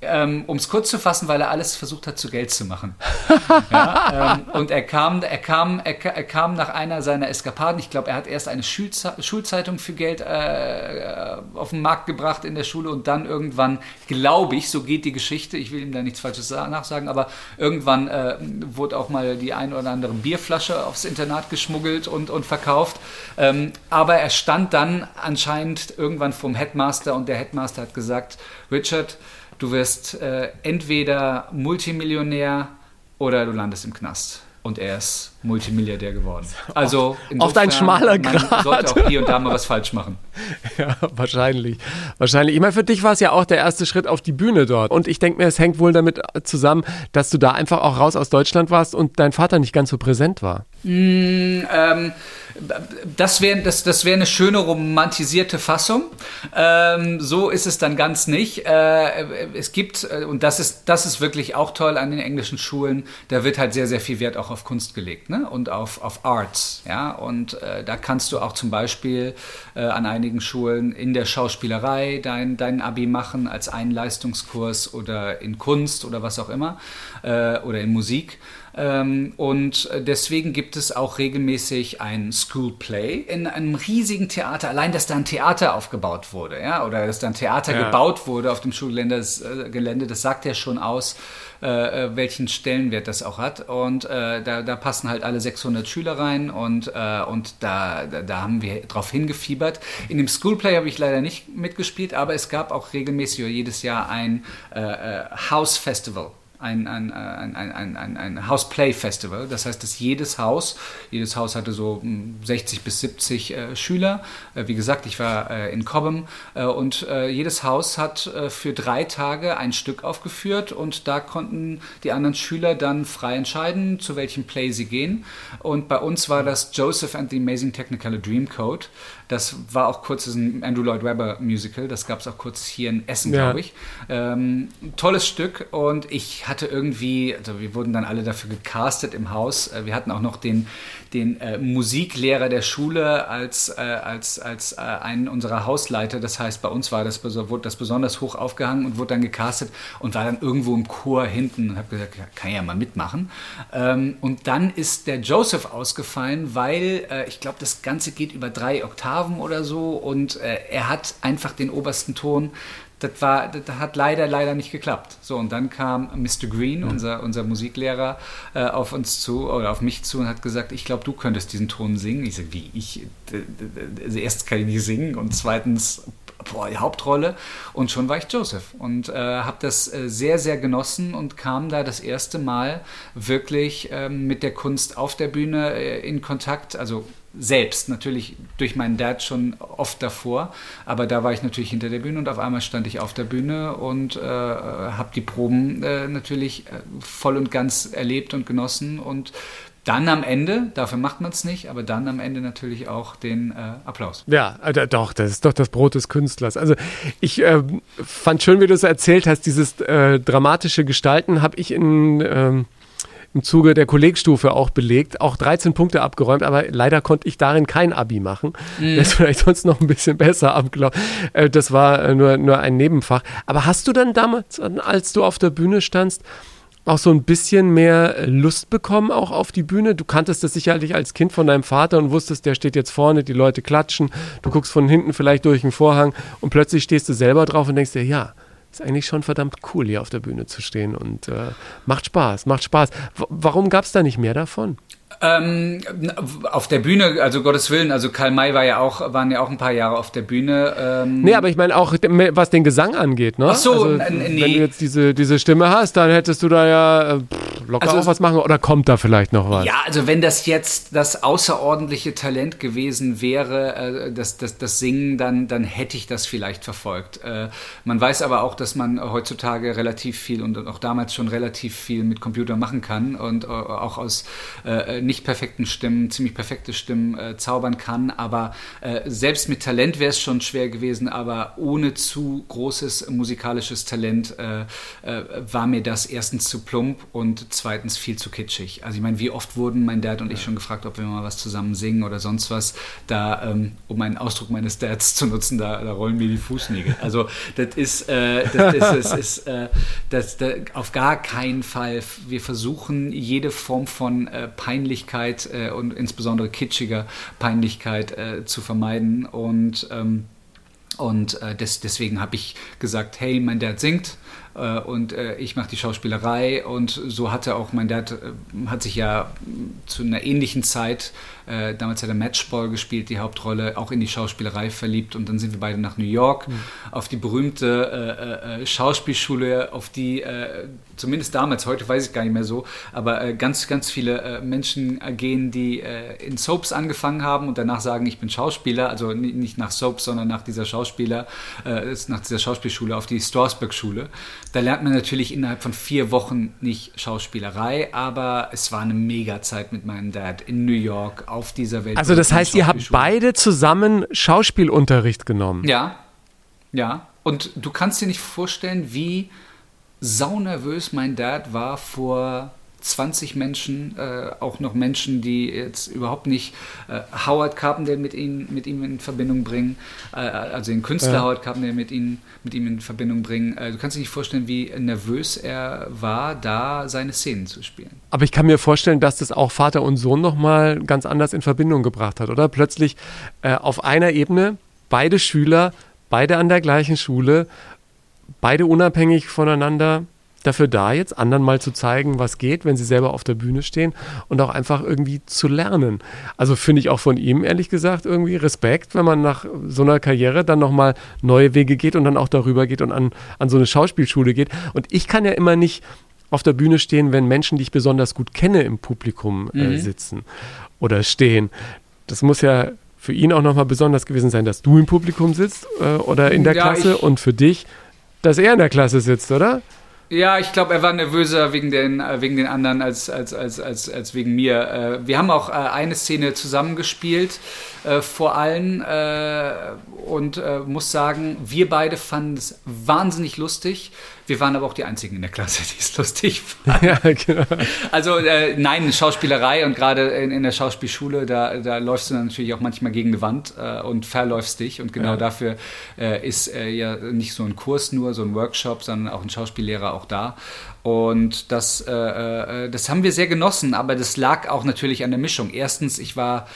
[SPEAKER 3] ähm, um es kurz zu fassen, weil er alles versucht hat, zu Geld zu machen. ja, ähm, und er kam, er, kam, er, er, kam nach einer seiner Eskapaden, ich glaube, er hat erst eine Schulze Schulzeitung für Geld äh, auf den Markt gebracht in der Schule und dann irgendwann, glaube ich, so geht die Geschichte, ich will ihm da nichts Falsches nachsagen, aber irgendwann äh, wurde auch mal die ein oder andere Bierflasche aufs Internat geschmuggelt und, und verkauft. Ähm, aber er stand dann anscheinend irgendwann vom Headmaster und der Headmaster hat gesagt, Richard, Du wirst äh, entweder Multimillionär oder du landest im Knast. Und er ist Multimilliardär geworden. Also
[SPEAKER 1] auf dein schmaler Grad.
[SPEAKER 3] Man sollte auch hier und da mal was falsch machen.
[SPEAKER 1] Ja, wahrscheinlich. Wahrscheinlich. Ich meine, für dich war es ja auch der erste Schritt auf die Bühne dort. Und ich denke mir, es hängt wohl damit zusammen, dass du da einfach auch raus aus Deutschland warst und dein Vater nicht ganz so präsent war.
[SPEAKER 3] Mm, ähm, das wäre das, das wär eine schöne romantisierte Fassung. Ähm, so ist es dann ganz nicht. Äh, es gibt, äh, und das ist, das ist wirklich auch toll an den englischen Schulen, da wird halt sehr, sehr viel Wert auch auf Kunst gelegt ne? und auf, auf Arts. Ja? Und äh, da kannst du auch zum Beispiel äh, an einigen Schulen in der Schauspielerei dein, dein Abi machen als einen Leistungskurs oder in Kunst oder was auch immer äh, oder in Musik. Ähm, und deswegen gibt es auch regelmäßig ein School Play in einem riesigen Theater. Allein, dass da ein Theater aufgebaut wurde, ja, oder dass da ein Theater ja. gebaut wurde auf dem Schulgelände, das, äh, Gelände, das sagt ja schon aus, äh, äh, welchen Stellenwert das auch hat. Und äh, da, da, passen halt alle 600 Schüler rein und, äh, und da, da, da, haben wir drauf hingefiebert. In dem Schoolplay habe ich leider nicht mitgespielt, aber es gab auch regelmäßig jedes Jahr ein äh, House Festival ein, ein, ein, ein, ein, ein House Play Festival. Das heißt, dass jedes Haus, jedes Haus hatte so 60 hm, bis 70 äh, Schüler. Äh, wie gesagt, ich war äh, in Cobham äh, und äh, jedes Haus hat äh, für drei Tage ein Stück aufgeführt und da konnten die anderen Schüler dann frei entscheiden, zu welchem Play sie gehen. Und bei uns war das Joseph and the Amazing Technicolor Dreamcoat. Das war auch kurz ein Andrew Lloyd Webber Musical. Das gab es auch kurz hier in Essen, ja. glaube ich. Ähm, tolles Stück und ich hatte irgendwie, also wir wurden dann alle dafür gecastet im Haus. Äh, wir hatten auch noch den, den äh, Musiklehrer der Schule als, äh, als, als äh, einen unserer Hausleiter. Das heißt, bei uns war das, wurde das besonders hoch aufgehangen und wurde dann gecastet und war dann irgendwo im Chor hinten und habe gesagt, kann ja mal mitmachen. Ähm, und dann ist der Joseph ausgefallen, weil äh, ich glaube, das Ganze geht über drei Oktaven oder so und äh, er hat einfach den obersten Ton das, war, das hat leider, leider nicht geklappt. So, und dann kam Mr. Green, ja. unser, unser Musiklehrer, äh, auf uns zu oder auf mich zu und hat gesagt, ich glaube, du könntest diesen Ton singen. Ich sage, wie? Ich, also erstens kann ich nicht singen und zweitens, boah, die Hauptrolle. Und schon war ich Joseph und äh, habe das äh, sehr, sehr genossen und kam da das erste Mal wirklich ähm, mit der Kunst auf der Bühne äh, in Kontakt. Also selbst, natürlich durch meinen Dad schon oft davor, aber da war ich natürlich hinter der Bühne und auf einmal stand ich auf der Bühne und äh, habe die Proben äh, natürlich äh, voll und ganz erlebt und genossen und dann am Ende, dafür macht man es nicht, aber dann am Ende natürlich auch den äh, Applaus.
[SPEAKER 1] Ja, äh, doch, das ist doch das Brot des Künstlers. Also ich äh, fand schön, wie du es erzählt hast, dieses äh, dramatische Gestalten habe ich in ähm, im Zuge der Kollegstufe auch belegt, auch 13 Punkte abgeräumt, aber leider konnte ich darin kein Abi machen. Mhm. Das ist vielleicht sonst noch ein bisschen besser abgelaufen. Äh, das war äh, nur, nur ein Nebenfach. Aber hast du dann damals, als du auf der Bühne standst, auch so ein bisschen mehr Lust bekommen, auch auf die Bühne? Du kanntest das sicherlich als Kind von deinem Vater und wusstest, der steht jetzt vorne, die Leute klatschen, du guckst von hinten vielleicht durch den Vorhang und plötzlich stehst du selber drauf und denkst dir, ja, ist eigentlich schon verdammt cool, hier auf der Bühne zu stehen und äh, macht Spaß, macht Spaß. W warum gab es da nicht mehr davon?
[SPEAKER 3] Ähm, auf der Bühne, also Gottes Willen, also Karl May war ja auch, waren ja auch ein paar Jahre auf der Bühne.
[SPEAKER 1] Ähm nee, aber ich meine auch, was den Gesang angeht, ne?
[SPEAKER 3] Ach so,
[SPEAKER 1] also, nee. Wenn du jetzt diese, diese Stimme hast, dann hättest du da ja äh, pff, locker also, auch was machen oder kommt da vielleicht noch was?
[SPEAKER 3] Ja, also wenn das jetzt das außerordentliche Talent gewesen wäre, äh, das, das, das Singen, dann, dann hätte ich das vielleicht verfolgt. Äh, man weiß aber auch, dass man heutzutage relativ viel und auch damals schon relativ viel mit Computer machen kann und äh, auch aus äh, nicht perfekten Stimmen, ziemlich perfekte Stimmen äh, zaubern kann. Aber äh, selbst mit Talent wäre es schon schwer gewesen, aber ohne zu großes musikalisches Talent äh, äh, war mir das erstens zu plump und zweitens viel zu kitschig. Also ich meine, wie oft wurden mein Dad und ich schon gefragt, ob wir mal was zusammen singen oder sonst was. Da, ähm, um einen Ausdruck meines Dads zu nutzen, da, da rollen mir die Fußnägel. Also das ist, äh, das, das, das ist äh, das, das, auf gar keinen Fall. Wir versuchen jede Form von peinlich Peinlichkeit äh, und insbesondere kitschiger Peinlichkeit äh, zu vermeiden. Und, ähm, und äh, des, deswegen habe ich gesagt, hey, mein Dad singt äh, und äh, ich mache die Schauspielerei. Und so hatte auch mein Dad, äh, hat sich ja zu einer ähnlichen Zeit äh, damals hat er Matchball gespielt, die Hauptrolle, auch in die Schauspielerei verliebt. Und dann sind wir beide nach New York mhm. auf die berühmte äh, äh, Schauspielschule, auf die, äh, zumindest damals, heute weiß ich gar nicht mehr so, aber äh, ganz, ganz viele äh, Menschen gehen, die in Soaps angefangen haben und danach sagen, ich bin Schauspieler. Also nicht nach Soaps, sondern nach dieser Schauspieler, nach dieser Schauspielschule, auf die Storsberg-Schule. Da lernt man natürlich innerhalb von vier Wochen nicht Schauspielerei, aber es war eine mega Zeit mit meinem Dad in New York auf dieser Welt.
[SPEAKER 1] Also das heißt, ihr habt beide zusammen Schauspielunterricht genommen.
[SPEAKER 3] Ja, ja. Und du kannst dir nicht vorstellen, wie saunervös mein Dad war vor 20 Menschen, äh, auch noch Menschen, die jetzt überhaupt nicht äh, Howard Carpendale mit, ihm, mit ihm in Verbindung bringen, äh, also den Künstler ja. Howard Carpendale mit, ihn, mit ihm in Verbindung bringen. Äh, du kannst dir nicht vorstellen, wie nervös er war, da seine Szenen zu spielen.
[SPEAKER 1] Aber ich kann mir vorstellen, dass das auch Vater und Sohn nochmal ganz anders in Verbindung gebracht hat, oder? Plötzlich äh, auf einer Ebene, beide Schüler, beide an der gleichen Schule, beide unabhängig voneinander dafür da, jetzt anderen mal zu zeigen, was geht, wenn sie selber auf der Bühne stehen und auch einfach irgendwie zu lernen. Also finde ich auch von ihm, ehrlich gesagt, irgendwie Respekt, wenn man nach so einer Karriere dann nochmal neue Wege geht und dann auch darüber geht und an, an so eine Schauspielschule geht. Und ich kann ja immer nicht auf der Bühne stehen, wenn Menschen, die ich besonders gut kenne, im Publikum äh,
[SPEAKER 3] Mhm.
[SPEAKER 1] sitzen oder stehen. Das muss ja für ihn auch nochmal besonders gewesen sein, dass du im Publikum sitzt äh, oder in der
[SPEAKER 3] Ja,
[SPEAKER 1] Klasse und für dich, dass er in der Klasse sitzt, oder?
[SPEAKER 3] Ja, ich glaube, er war nervöser wegen den, äh, wegen den anderen als, als, als, als, als wegen mir. Äh, wir haben auch äh, eine Szene zusammengespielt, vor allen, äh, und muss sagen, wir beide fanden es wahnsinnig lustig. Wir waren aber auch die Einzigen in der Klasse, die es lustig fanden.
[SPEAKER 1] ja, genau.
[SPEAKER 3] Also äh, nein, Schauspielerei und gerade in, in der Schauspielschule, da, da läufst du dann natürlich auch manchmal gegen die Wand äh, und verläufst dich. Und genau
[SPEAKER 1] Ja.
[SPEAKER 3] dafür äh, ist äh, ja nicht so ein Kurs nur, so ein Workshop, sondern auch ein Schauspiellehrer auch da. Und das, äh, äh, das haben wir sehr genossen, aber das lag auch natürlich an der Mischung. Erstens, ich war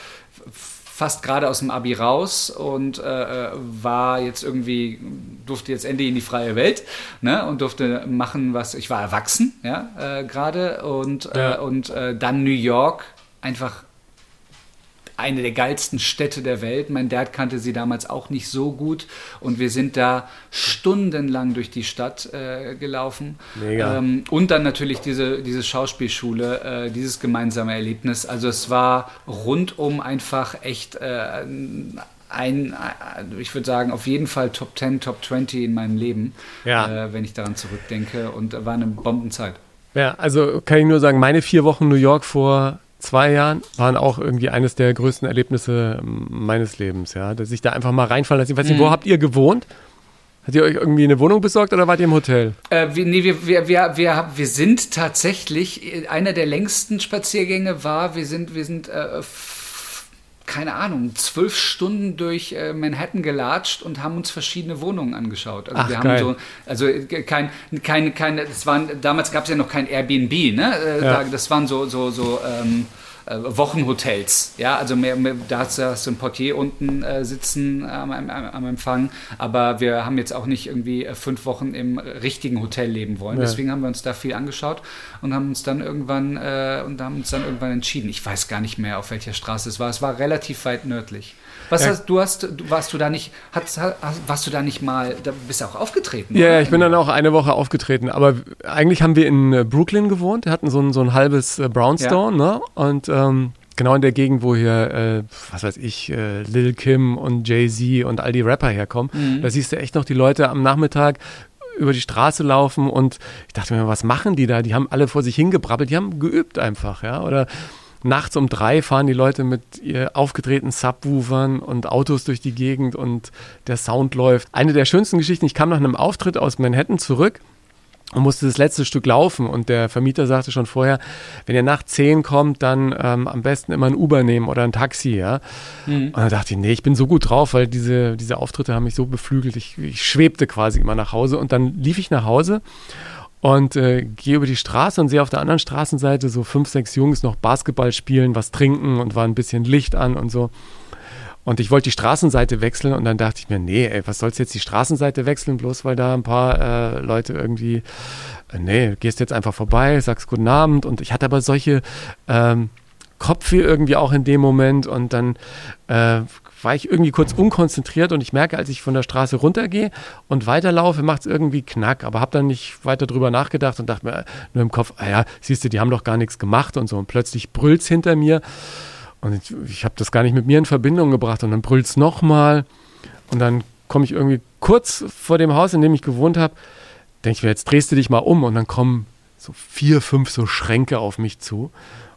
[SPEAKER 3] fast gerade aus dem Abi raus und äh, äh, war jetzt irgendwie, durfte jetzt endlich in die freie Welt ne, und durfte machen, was ich war erwachsen, ja, äh, gerade und,
[SPEAKER 1] Ja.
[SPEAKER 3] äh, und äh, dann New York, einfach eine der geilsten Städte der Welt. Mein Dad kannte sie damals auch nicht so gut und wir sind da stundenlang durch die Stadt äh, gelaufen.
[SPEAKER 1] Mega.
[SPEAKER 3] Ähm, und dann natürlich diese, diese Schauspielschule, äh, dieses gemeinsame Erlebnis. Also es war rundum einfach echt äh, ein, äh, ich würde sagen, auf jeden Fall Top 10, Top 20 in meinem Leben,
[SPEAKER 1] Ja.
[SPEAKER 3] äh, wenn ich daran zurückdenke. Und war eine Bombenzeit.
[SPEAKER 1] Ja, also kann ich nur sagen, meine vier Wochen New York vor zwei Jahren waren auch irgendwie eines der größten Erlebnisse ähm, meines Lebens, ja. Dass ich da einfach mal reinfallen lasse. Ich weiß nicht,
[SPEAKER 3] Mhm.
[SPEAKER 1] wo habt ihr gewohnt? Habt ihr euch irgendwie eine Wohnung besorgt oder wart ihr im Hotel?
[SPEAKER 3] Äh, wir, nee, wir, wir, wir, wir, wir sind tatsächlich, äh, einer der längsten Spaziergänge war, wir sind, wir sind äh, keine Ahnung, zwölf Stunden durch äh, Manhattan gelatscht und haben uns verschiedene Wohnungen angeschaut. Also
[SPEAKER 1] Ach,
[SPEAKER 3] wir
[SPEAKER 1] geil.
[SPEAKER 3] haben so, also äh, kein, kein, keine, das waren, damals gab es ja noch kein Airbnb, ne? Äh,
[SPEAKER 1] Ja.
[SPEAKER 3] da, das waren so, so, so ähm, äh, Wochenhotels, ja, also mehr, mehr, da hast du hast du ein Portier unten äh, sitzen am, am, am Empfang, aber wir haben jetzt auch nicht irgendwie äh, fünf Wochen im richtigen Hotel leben wollen,
[SPEAKER 1] Ja.
[SPEAKER 3] deswegen haben wir uns da viel angeschaut und haben uns dann irgendwann äh, und haben uns dann irgendwann entschieden. Ich weiß gar nicht mehr, auf welcher Straße es war. Es war relativ weit nördlich. Was
[SPEAKER 1] Ja.
[SPEAKER 3] hast, du hast, du, warst du da nicht, hast, hast, warst du da nicht mal, da bist du auch aufgetreten?
[SPEAKER 1] Ja,
[SPEAKER 3] oder?
[SPEAKER 1] ich bin dann auch eine Woche aufgetreten. Aber eigentlich haben wir in äh, Brooklyn gewohnt. Wir hatten so ein, so ein halbes äh, Brownstone, ne? Und ähm, genau in der Gegend, wo hier, äh, was weiß ich, äh, Lil Kim und Jay-Z und all die Rapper herkommen.
[SPEAKER 3] Mhm.
[SPEAKER 1] Da siehst du echt noch die Leute am Nachmittag über die Straße laufen und ich dachte mir, was machen die da? Die haben alle vor sich hingebrabbelt, die haben geübt einfach, ja. Oder nachts um drei fahren die Leute mit aufgedrehten Subwoofern und Autos durch die Gegend und der Sound läuft. Eine der schönsten Geschichten, ich kam nach einem Auftritt aus Manhattan zurück und musste das letzte Stück laufen und der Vermieter sagte schon vorher, wenn ihr nach 10 kommt, dann ähm, am besten immer ein Uber nehmen oder ein Taxi, ja. Und dann dachte ich, nee, ich bin so gut drauf, weil diese, diese Auftritte haben mich so beflügelt. Ich, ich schwebte quasi immer nach Hause und dann lief ich nach Hause und äh, gehe über die Straße und sehe auf der anderen Straßenseite so fünf, sechs Jungs noch Basketball spielen, was trinken und war ein bisschen Licht an und so. Und ich wollte die Straßenseite wechseln und dann dachte ich mir, nee, ey, was sollst jetzt die Straßenseite wechseln, bloß weil da ein paar äh, Leute irgendwie, äh, nee, gehst jetzt einfach vorbei, sagst guten Abend. Und ich hatte aber solche ähm, Kopfweh irgendwie auch in dem Moment und dann äh, war ich irgendwie kurz unkonzentriert und ich merke, als ich von der Straße runtergehe und weiterlaufe, macht es irgendwie Knack, aber habe dann nicht weiter drüber nachgedacht und dachte mir nur im Kopf, ah ja, siehst du, die haben doch gar nichts gemacht und so. Und plötzlich brüllt's hinter mir und ich, ich habe das gar nicht mit mir in Verbindung gebracht und dann brüllt's nochmal und dann komme ich irgendwie kurz vor dem Haus, in dem ich gewohnt habe, denke ich mir, jetzt drehst du dich mal um und dann kommen so vier, fünf so Schränke auf mich zu.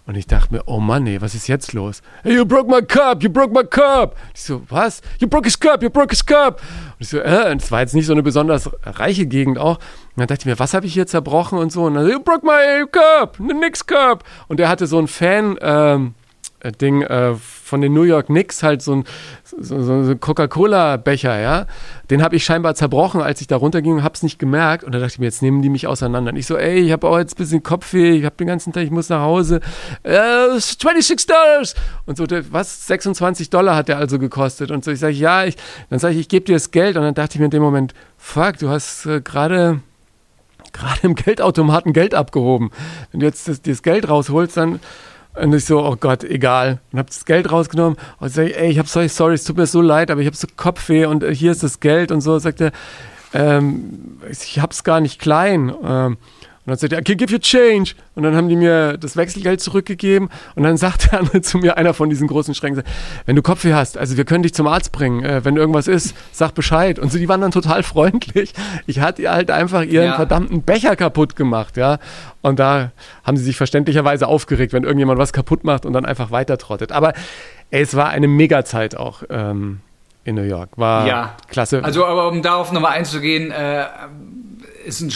[SPEAKER 1] Und ich dachte mir, oh Mann, ey, was ist jetzt los? Hey, you broke my cup, you broke my cup. Ich so, was? You broke his cup, you broke his cup. Und ich so, äh, und es war jetzt nicht so eine besonders reiche Gegend auch. Und dann dachte ich mir, was habe ich hier zerbrochen und so. Und dann, you broke my cup, the Knicks cup. Und der hatte so ein Fan, ähm, äh, Ding äh, von den New York Knicks, halt so ein, so, so Coca-Cola-Becher, ja. Den habe ich scheinbar zerbrochen, als ich da runterging und habe es nicht gemerkt. Und da dachte ich mir, jetzt nehmen die mich auseinander. Und ich so, ey, ich habe auch jetzt ein bisschen Kopfweh, ich habe den ganzen Tag, ich muss nach Hause. Äh, 26 Dollars! Und so, was? 26 Dollar hat der also gekostet. Und so, ich sage, ja, ich, dann sage ich, ich gebe dir das Geld. Und dann dachte ich mir in dem Moment, fuck, du hast äh, gerade gerade im Geldautomaten Geld abgehoben. Wenn du jetzt das, das Geld rausholst, dann und ich so, oh Gott, egal. Und hab das Geld rausgenommen und sag ich, ey, ich hab sorry, sorry, es tut mir so leid, aber ich hab so Kopfweh und äh, hier ist das Geld und so. Sagt er, ähm, ich hab's gar nicht klein. Ähm, Und dann sagt er, okay, give you change. Und dann haben die mir das Wechselgeld zurückgegeben. Und dann sagt der andere zu mir, einer von diesen großen Schränken, wenn du Kopfweh hast, also wir können dich zum Arzt bringen. Äh, wenn irgendwas ist, sag Bescheid. Und so, die waren dann total freundlich. Ich hatte halt einfach ihren ja. verdammten Becher kaputt gemacht, ja. Und da haben sie sich verständlicherweise aufgeregt, wenn irgendjemand was kaputt macht und dann einfach weiter trottet. Aber ey, es war eine Mega-Zeit auch. Ähm, in New York. War ja. klasse.
[SPEAKER 3] Also, aber um darauf nochmal einzugehen, äh, ist ein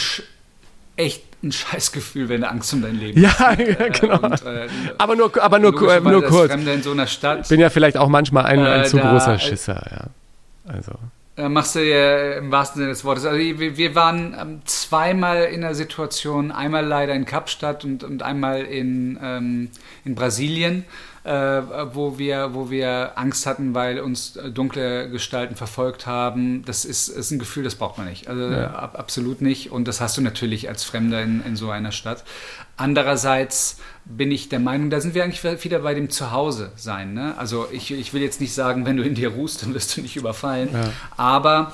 [SPEAKER 3] echt ein Scheißgefühl, wenn du Angst um dein Leben
[SPEAKER 1] ja, hast. Ja, äh, genau. Und, äh, aber nur, aber nur, äh, nur kurz.
[SPEAKER 3] Fremde in so einer Stadt.
[SPEAKER 1] Ich bin ja vielleicht auch manchmal ein, ein zu da, großer Schisser, ja. Also.
[SPEAKER 3] Da machst du ja im wahrsten Sinne des Wortes. Also wir, wir waren ähm, zweimal in der Situation, einmal leider in Kapstadt und, und einmal in, ähm, in Brasilien äh, wo, wir, wo wir Angst hatten, weil uns dunkle Gestalten verfolgt haben. Das ist, ist ein Gefühl, das braucht man nicht. Also ja. ab, absolut nicht. Und das hast du natürlich als Fremder in, in so einer Stadt. Andererseits bin ich der Meinung, da sind wir eigentlich wieder bei dem Zuhause sein. Ne? Also ich, ich will jetzt nicht sagen, wenn du in dir ruhst, dann wirst du nicht überfallen. Ja. Aber,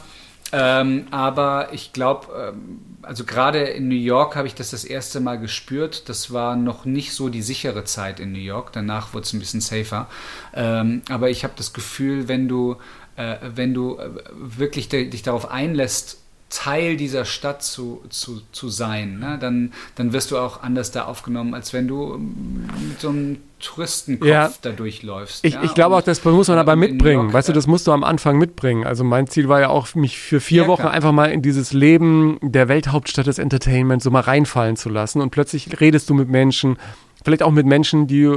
[SPEAKER 3] ähm, aber ich glaube, ähm, also gerade in New York habe ich das das erste Mal gespürt. Das war noch nicht so die sichere Zeit in New York. Danach wurde es ein bisschen safer. Ähm, aber ich habe das Gefühl, wenn du, äh, wenn du äh, wirklich dich darauf einlässt, Teil dieser Stadt zu, zu, zu sein, ne? dann, dann wirst du auch anders da aufgenommen, als wenn du ähm, mit so einem Touristenkopf ja. da durchläufst.
[SPEAKER 1] Ich, ja? ich glaube auch, das muss man aber mitbringen. York, weißt du, das musst du am Anfang mitbringen. Also mein Ziel war ja auch, mich für vier ja, Wochen klar. einfach mal in dieses Leben der Welthauptstadt des Entertainments so mal reinfallen zu lassen. Und plötzlich redest du mit Menschen, vielleicht auch mit Menschen, die,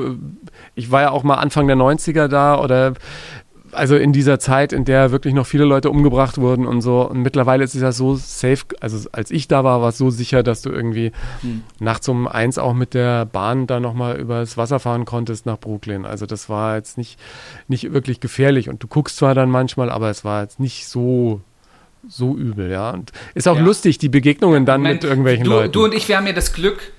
[SPEAKER 1] ich war ja auch mal Anfang der 90er da oder also in dieser Zeit, in der wirklich noch viele Leute umgebracht wurden und so. Und mittlerweile ist es ja so safe, also als ich da war, war es so sicher, dass du irgendwie hm. nachts um eins auch mit der Bahn da nochmal übers Wasser fahren konntest nach Brooklyn. Also das war jetzt nicht, nicht wirklich gefährlich. Und du guckst zwar dann manchmal, aber es war jetzt nicht so so übel, ja. Und ist auch ja. lustig, die Begegnungen dann Moment, mit irgendwelchen
[SPEAKER 3] du,
[SPEAKER 1] Leuten.
[SPEAKER 3] Du und ich, wir haben ja das Glück,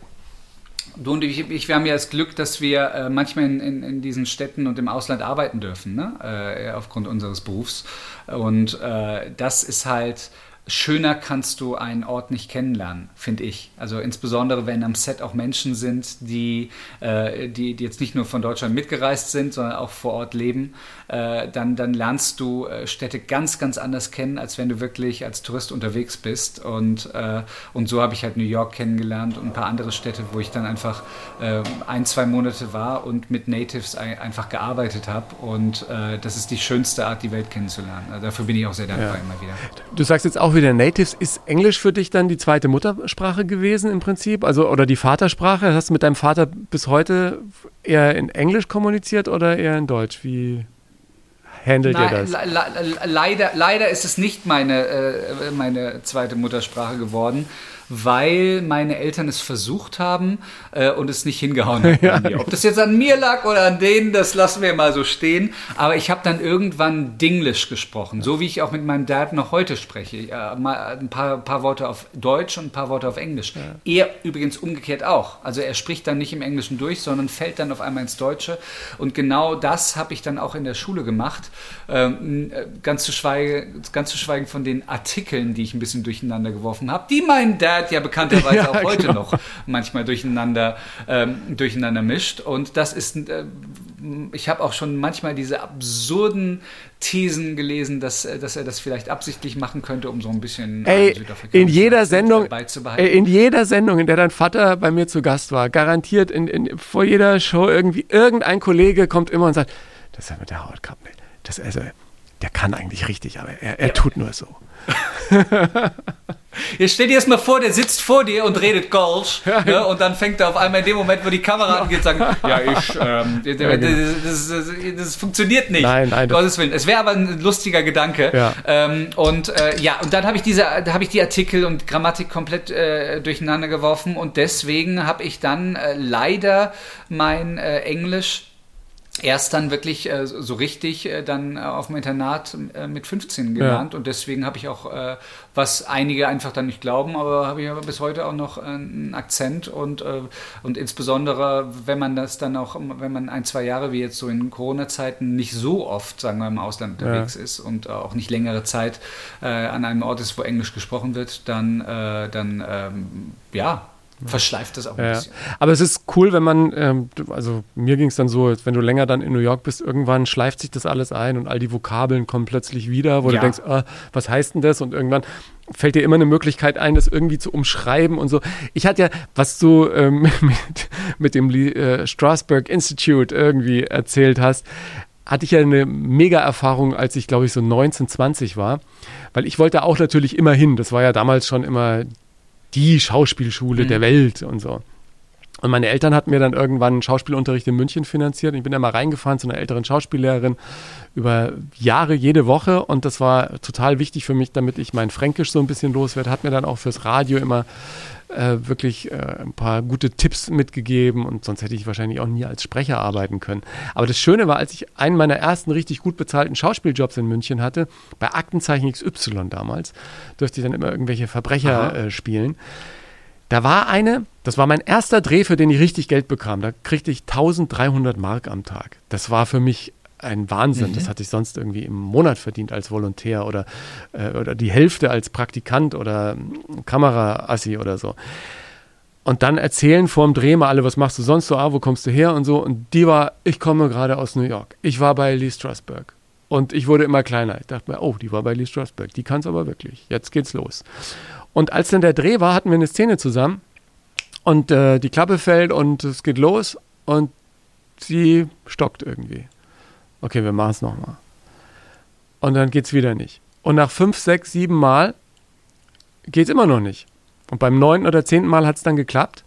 [SPEAKER 3] Du und ich, ich, wir haben ja das Glück, dass wir äh, manchmal in, in, in, diesen Städten und im Ausland arbeiten dürfen, ne? äh, aufgrund unseres Berufs. Und äh, das ist halt schöner kannst du einen Ort nicht kennenlernen, finde ich. Also insbesondere, wenn am Set auch Menschen sind, die, äh, die, die, jetzt nicht nur von Deutschland mitgereist sind, sondern auch vor Ort leben, äh, dann, dann lernst du äh, Städte ganz, ganz anders kennen, als wenn du wirklich als Tourist unterwegs bist. Und, äh, und so habe ich halt New York kennengelernt und ein paar andere Städte, wo ich dann einfach äh, ein, zwei Monate war und mit Natives ein, einfach gearbeitet habe. Und das ist die schönste Art, die Welt kennenzulernen. Also dafür bin ich auch sehr dankbar ja. immer wieder.
[SPEAKER 1] Du sagst jetzt auch wieder Natives. Ist Englisch für dich dann die zweite Muttersprache gewesen im Prinzip? Also oder die Vatersprache? Hast du mit deinem Vater bis heute eher in Englisch kommuniziert oder eher in Deutsch? Wie handelt Nein, ihr das?
[SPEAKER 3] leider, leider ist es nicht meine, äh, meine zweite Muttersprache geworden weil meine Eltern es versucht haben äh, und es nicht hingehauen haben. Ja. Ob das jetzt an mir lag oder an denen, das lassen wir mal so stehen. Aber ich habe dann irgendwann Dinglish gesprochen, so wie ich auch mit meinem Dad noch heute spreche. Äh, mal ein paar, paar Worte auf Deutsch und ein paar Worte auf Englisch. Ja. Er übrigens umgekehrt auch. Also er spricht dann nicht im Englischen durch, sondern fällt dann auf einmal ins Deutsche. Und genau das habe ich dann auch in der Schule gemacht. Ähm, äh, ganz, zu schweigen, ganz zu schweigen von den Artikeln, die ich ein bisschen durcheinander geworfen habe, die mein Dad Zeit ja bekannterweise ja, auch heute genau. noch manchmal durcheinander, ähm, durcheinander mischt. Und das ist, äh, ich habe auch schon manchmal diese absurden Thesen gelesen, dass, äh, dass er das vielleicht absichtlich machen könnte, um so ein bisschen
[SPEAKER 1] ey, in jeder Sendung, ey, in jeder Sendung, in der dein Vater bei mir zu Gast war, garantiert in, in, vor jeder Show irgendwie irgendein Kollege kommt immer und sagt, das ist ja mit der Hautkappe. Das also, der kann eigentlich richtig, aber er, er ja. tut nur so.
[SPEAKER 3] Jetzt stell dir erst mal vor, der sitzt vor dir und redet Golsch ja, ne, und dann fängt er auf einmal in dem Moment, wo die Kamera angeht, sagen, ja, ich, ähm, ja, genau. das, das, das, funktioniert nicht.
[SPEAKER 1] Nein, nein.
[SPEAKER 3] Gottes Willen. Es wäre aber ein lustiger Gedanke. Ja. Ähm, und äh, ja, und dann habe ich diese, habe ich die Artikel und Grammatik komplett äh, durcheinander geworfen und deswegen habe ich dann äh, leider mein äh, Englisch erst dann wirklich äh, so richtig äh, dann äh, auf dem Internat äh, mit 15 gelernt ja. und deswegen habe ich auch, äh, was einige einfach dann nicht glauben, aber habe ich aber bis heute auch noch einen Akzent und, und insbesondere, wenn man das dann auch, wenn man ein, zwei Jahre wie jetzt so in Corona-Zeiten nicht so oft, sagen wir, im Ausland unterwegs ja. ist und auch nicht längere Zeit an einem Ort ist, wo Englisch gesprochen wird, dann, dann ähm, ja, verschleift das auch ein
[SPEAKER 1] Ja,
[SPEAKER 3] bisschen.
[SPEAKER 1] aber es ist cool, wenn man, ähm, also mir ging es dann so, wenn du länger dann in New York bist, irgendwann schleift sich das alles ein und all die Vokabeln kommen plötzlich wieder, wo
[SPEAKER 3] Ja.
[SPEAKER 1] du denkst, ah, was heißt denn das? Und irgendwann fällt dir immer eine Möglichkeit ein, das irgendwie zu umschreiben und so. Ich hatte ja, was du ähm, mit, mit dem äh, Strasberg Institute irgendwie erzählt hast, hatte ich ja eine mega Erfahrung, als ich, glaube ich, so 19, 20 war. Weil ich wollte auch natürlich immer hin. Das war ja damals schon immer die Schauspielschule der Welt und so. Und meine Eltern hatten mir dann irgendwann einen Schauspielunterricht in München finanziert. Ich bin da mal reingefahren zu einer älteren Schauspiellehrerin über Jahre, jede Woche. Und das war total wichtig für mich, damit ich mein Fränkisch so ein bisschen loswerde. Hat mir dann auch fürs Radio immer äh, wirklich äh, ein paar gute Tipps mitgegeben. Und sonst hätte ich wahrscheinlich auch nie als Sprecher arbeiten können. Aber das Schöne war, als ich einen meiner ersten richtig gut bezahlten Schauspieljobs in München hatte, bei Aktenzeichen XY damals, durfte ich dann immer irgendwelche Verbrecher äh, spielen. Da war eine, das war mein erster Dreh, für den ich richtig Geld bekam. Da kriegte ich 1300 Mark am Tag. Das war für mich ein Wahnsinn. Das hatte ich sonst irgendwie im Monat verdient als Volontär oder, äh, oder die Hälfte als Praktikant oder ähm, Kameraassi oder so. Und dann erzählen vorm Dreh mal alle, was machst du sonst so, ah, wo kommst du her und so. Und die war, ich komme gerade aus New York. Ich war bei Lee Strasberg. Und ich wurde immer kleiner. Ich dachte mir, oh, die war bei Lee Strasberg. Die kann es aber wirklich. Jetzt geht's los. Und als dann der Dreh war, hatten wir eine Szene zusammen. Und äh, die Klappe fällt und es geht los. Und sie stockt irgendwie. Okay, wir machen es nochmal. Und dann geht's wieder nicht. Und nach fünf, sechs, sieben Mal geht's immer noch nicht. Und beim neunten oder zehnten Mal hat es dann geklappt.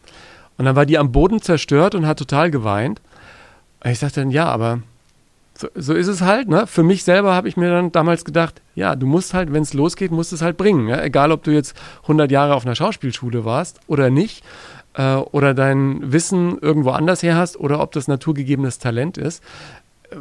[SPEAKER 1] Und dann war die am Boden zerstört und hat total geweint. Und ich sagte dann, ja, aber so, so ist es halt. Ne? Für mich selber habe ich mir dann damals gedacht, ja, du musst halt, wenn es losgeht, musst es halt bringen. Ja? Egal, ob du jetzt 100 Jahre auf einer Schauspielschule warst oder nicht. Äh, oder dein Wissen irgendwo anders her hast oder ob das naturgegebenes Talent ist.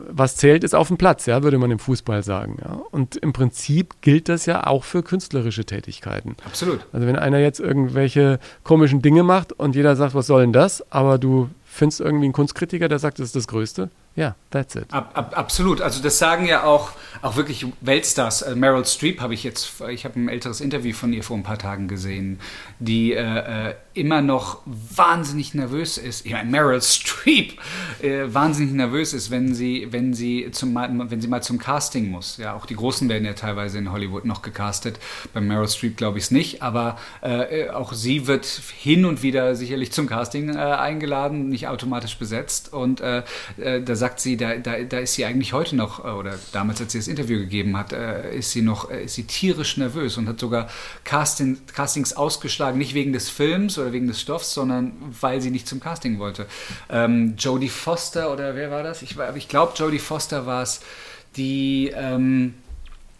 [SPEAKER 1] Was zählt, ist auf dem Platz, ja, würde man im Fußball sagen. Ja? Und im Prinzip gilt das ja auch für künstlerische Tätigkeiten.
[SPEAKER 3] Absolut.
[SPEAKER 1] Also wenn einer jetzt irgendwelche komischen Dinge macht und jeder sagt, was soll denn das? Aber du findest irgendwie einen Kunstkritiker, der sagt, das ist das Größte. Ja, that's it.
[SPEAKER 3] Ab, ab, absolut. Also das sagen ja auch, auch wirklich Weltstars. Äh, Meryl Streep habe ich jetzt, ich habe ein älteres Interview von ihr vor ein paar Tagen gesehen, die äh, äh, immer noch wahnsinnig nervös ist. Ich meine, Meryl Streep äh, wahnsinnig nervös ist, wenn sie, wenn sie zum, wenn sie mal zum Casting muss. Ja, auch die Großen werden ja teilweise in Hollywood noch gecastet. Bei Meryl Streep glaube ich es nicht, aber äh, auch sie wird hin und wieder sicherlich zum Casting äh, eingeladen, nicht automatisch besetzt. Und äh, äh, da sagt sie, da, da, da ist sie eigentlich heute noch, äh, oder damals, als sie das Interview gegeben hat, äh, ist sie noch, äh, ist sie tierisch nervös und hat sogar Casting, Castings ausgeschlagen, nicht wegen des Films oder wegen des Stoffs, sondern weil sie nicht zum Casting wollte. Ähm, Jodie Foster oder wer war das? Ich, ich glaube, Jodie Foster war es, die ähm,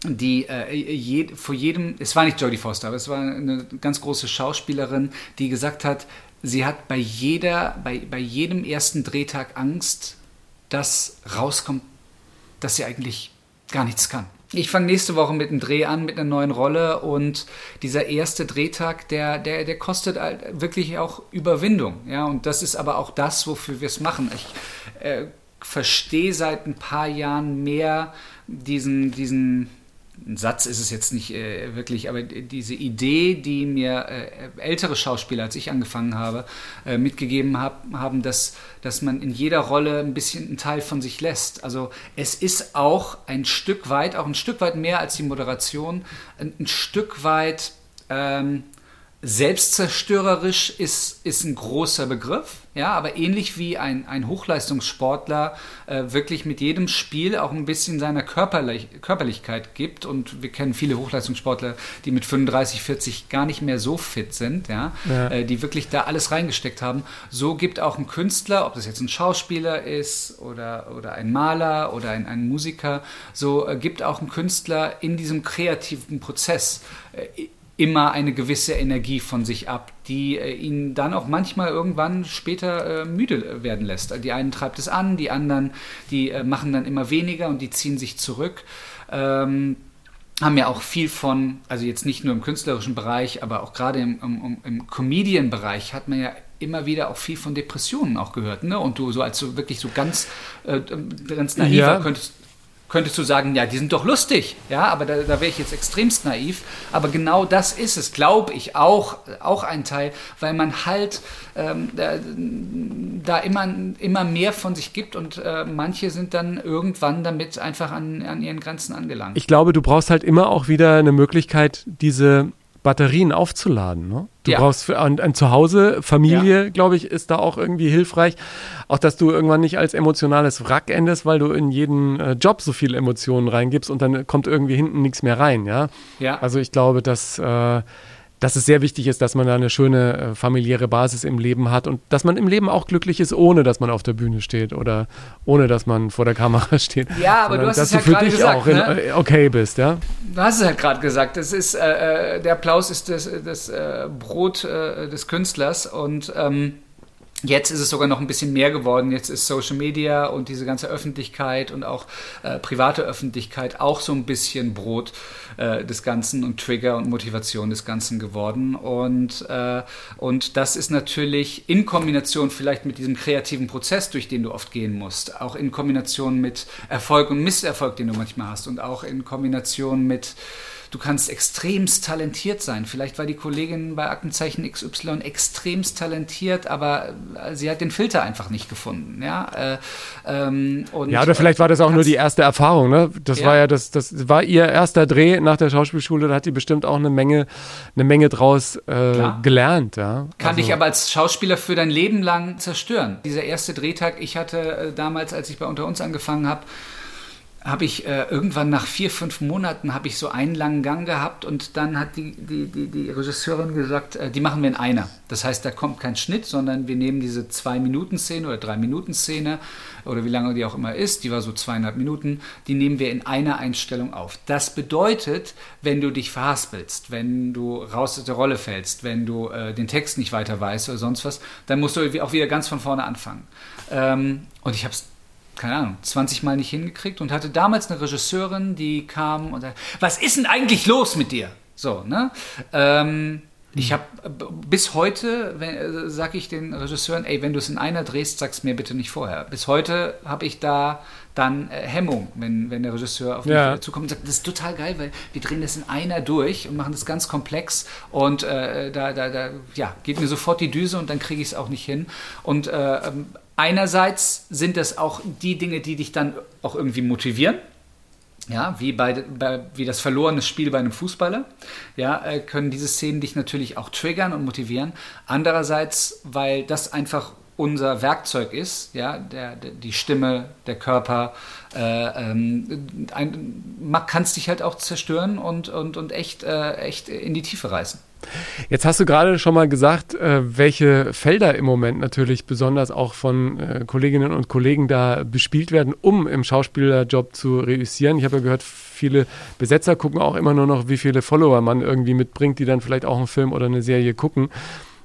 [SPEAKER 3] die äh, je, vor jedem, es war nicht Jodie Foster, aber es war eine ganz große Schauspielerin, die gesagt hat, sie hat bei jeder, bei, bei jedem ersten Drehtag Angst, dass rauskommt, dass sie eigentlich gar nichts kann. Ich fange nächste Woche mit einem Dreh an, mit einer neuen Rolle und dieser erste Drehtag, der, der, der kostet halt wirklich auch Überwindung. Ja, und das ist aber auch das, wofür wir es machen. Ich äh, verstehe seit ein paar Jahren mehr diesen, diesen ein Satz ist es jetzt nicht äh, wirklich, aber diese Idee, die mir äh, ältere Schauspieler, als ich angefangen habe, äh, mitgegeben hab, haben, dass, dass man in jeder Rolle ein bisschen einen Teil von sich lässt. Also es ist auch ein Stück weit, auch ein Stück weit mehr als die Moderation, ein, ein Stück weit ähm, Selbstzerstörerisch ist, ist ein großer Begriff, ja, aber ähnlich wie ein, ein Hochleistungssportler äh, wirklich mit jedem Spiel auch ein bisschen seiner Körperlich Körperlichkeit gibt und wir kennen viele Hochleistungssportler, die mit 35, 40 gar nicht mehr so fit sind, ja,
[SPEAKER 1] Ja.
[SPEAKER 3] Äh, die wirklich da alles reingesteckt haben. So gibt auch ein Künstler, ob das jetzt ein Schauspieler ist oder, oder ein Maler oder ein, ein Musiker, so äh, gibt auch ein Künstler in diesem kreativen Prozess äh, immer eine gewisse Energie von sich ab, die äh, ihn dann auch manchmal irgendwann später äh, müde werden lässt. Die einen treibt es an, die anderen, die äh, machen dann immer weniger und die ziehen sich zurück. Ähm, haben ja auch viel von, also jetzt nicht nur im künstlerischen Bereich, aber auch gerade im, im, im Comedian-Bereich hat man ja immer wieder auch viel von Depressionen auch gehört. Ne? Und du so als so wirklich so ganz, äh, ganz naiver
[SPEAKER 1] Ja.
[SPEAKER 3] könntest, könntest du sagen, ja, die sind doch lustig, ja, aber da, da wäre ich jetzt extremst naiv. Aber genau das ist es, glaube ich, auch, auch ein Teil, weil man halt ähm, da, da, immer, immer mehr von sich gibt und äh, manche sind dann irgendwann damit einfach an, an ihren Grenzen angelangt.
[SPEAKER 1] Ich glaube, du brauchst halt immer auch wieder eine Möglichkeit, diese Batterien aufzuladen. Ne? Du
[SPEAKER 3] Ja.
[SPEAKER 1] brauchst für ein, ein Zuhause, Familie,
[SPEAKER 3] Ja.
[SPEAKER 1] glaube ich, ist da auch irgendwie hilfreich. Auch, dass du irgendwann nicht als emotionales Wrack endest, weil du in jeden äh, Job so viele Emotionen reingibst und dann kommt irgendwie hinten nichts mehr rein. Ja.
[SPEAKER 3] Ja.
[SPEAKER 1] Also ich glaube, dass, äh, dass es sehr wichtig ist, dass man da eine schöne äh, familiäre Basis im Leben hat und dass man im Leben auch glücklich ist, ohne dass man auf der Bühne steht oder ohne dass man vor der Kamera steht.
[SPEAKER 3] Ja, aber du
[SPEAKER 1] Sondern
[SPEAKER 3] hast
[SPEAKER 1] dass
[SPEAKER 3] es ja
[SPEAKER 1] du für
[SPEAKER 3] gerade
[SPEAKER 1] dich
[SPEAKER 3] gesagt,
[SPEAKER 1] auch in,
[SPEAKER 3] ne?
[SPEAKER 1] äh, okay bist, ja.
[SPEAKER 3] Du hast es halt gerade gesagt, das ist, äh, äh, der Applaus ist das, das äh, Brot äh, des Künstlers und ähm, Jetzt ist es sogar noch ein bisschen mehr geworden. Jetzt ist Social Media und diese ganze Öffentlichkeit und auch äh, private Öffentlichkeit auch so ein bisschen Brot äh, des Ganzen und Trigger und Motivation des Ganzen geworden. Und, äh, und das ist natürlich in Kombination vielleicht mit diesem kreativen Prozess, durch den du oft gehen musst, auch in Kombination mit Erfolg und Misserfolg, den du manchmal hast und auch in Kombination mit Du kannst extremst talentiert sein. Vielleicht war die Kollegin bei Aktenzeichen XY extremst talentiert, aber äh, sie hat den Filter einfach nicht gefunden. Ja, äh, ähm,
[SPEAKER 1] Ja, oder vielleicht war das auch nur die erste Erfahrung, ne? Das
[SPEAKER 3] Ja.
[SPEAKER 1] war ja das, das war ihr erster Dreh nach der Schauspielschule, da hat die bestimmt auch eine Menge, eine Menge draus äh, gelernt, ja.
[SPEAKER 3] Kann
[SPEAKER 1] Also-
[SPEAKER 3] dich aber als Schauspieler für dein Leben lang zerstören. Dieser erste Drehtag, ich hatte äh, damals, als ich bei Unter uns angefangen habe, habe ich äh, irgendwann nach vier, fünf Monaten habe ich so einen langen Gang gehabt und dann hat die, die, die, die Regisseurin gesagt, äh, die machen wir in einer. Das heißt, da kommt kein Schnitt, sondern wir nehmen diese Zwei-Minuten-Szene oder Drei-Minuten-Szene oder wie lange die auch immer ist, die war so zweieinhalb Minuten, die nehmen wir in einer Einstellung auf. Das bedeutet, wenn du dich verhaspelst, wenn du raus aus der Rolle fällst, wenn du äh, den Text nicht weiter weißt oder sonst was, dann musst du auch wieder ganz von vorne anfangen. Ähm, und ich habe es keine Ahnung, 20 Mal nicht hingekriegt und hatte damals eine Regisseurin, die kam und sagte, was ist denn eigentlich los mit dir? So, ne? Ähm, ich habe bis heute, äh, sage ich den Regisseuren, ey, wenn du es in einer drehst, sag's mir bitte nicht vorher. Bis heute habe ich da dann äh, Hemmung, wenn, wenn der Regisseur auf mich
[SPEAKER 1] Ja.
[SPEAKER 3] zukommt und sagt, das ist total geil, weil wir drehen das in einer durch und machen das ganz komplex und äh, da, da, da ja, geht mir sofort die Düse und dann kriege ich es auch nicht hin. Und äh, ähm, einerseits sind das auch die Dinge, die dich dann auch irgendwie motivieren. Ja, wie, bei, bei, wie das verlorene Spiel bei einem Fußballer, ja, äh, können diese Szenen dich natürlich auch triggern und motivieren. Andererseits, weil das einfach unser Werkzeug ist, ja, der, der, die Stimme, der Körper, äh, ähm, ein, es dich halt auch zerstören und, und, und echt, äh, echt in die Tiefe reißen.
[SPEAKER 1] Jetzt hast du gerade schon mal gesagt, äh, welche Felder im Moment natürlich besonders auch von äh, Kolleginnen und Kollegen da bespielt werden, um im Schauspielerjob zu reüssieren. Ich habe ja gehört, viele Besetzer gucken auch immer nur noch, wie viele Follower man irgendwie mitbringt, die dann vielleicht auch einen Film oder eine Serie gucken.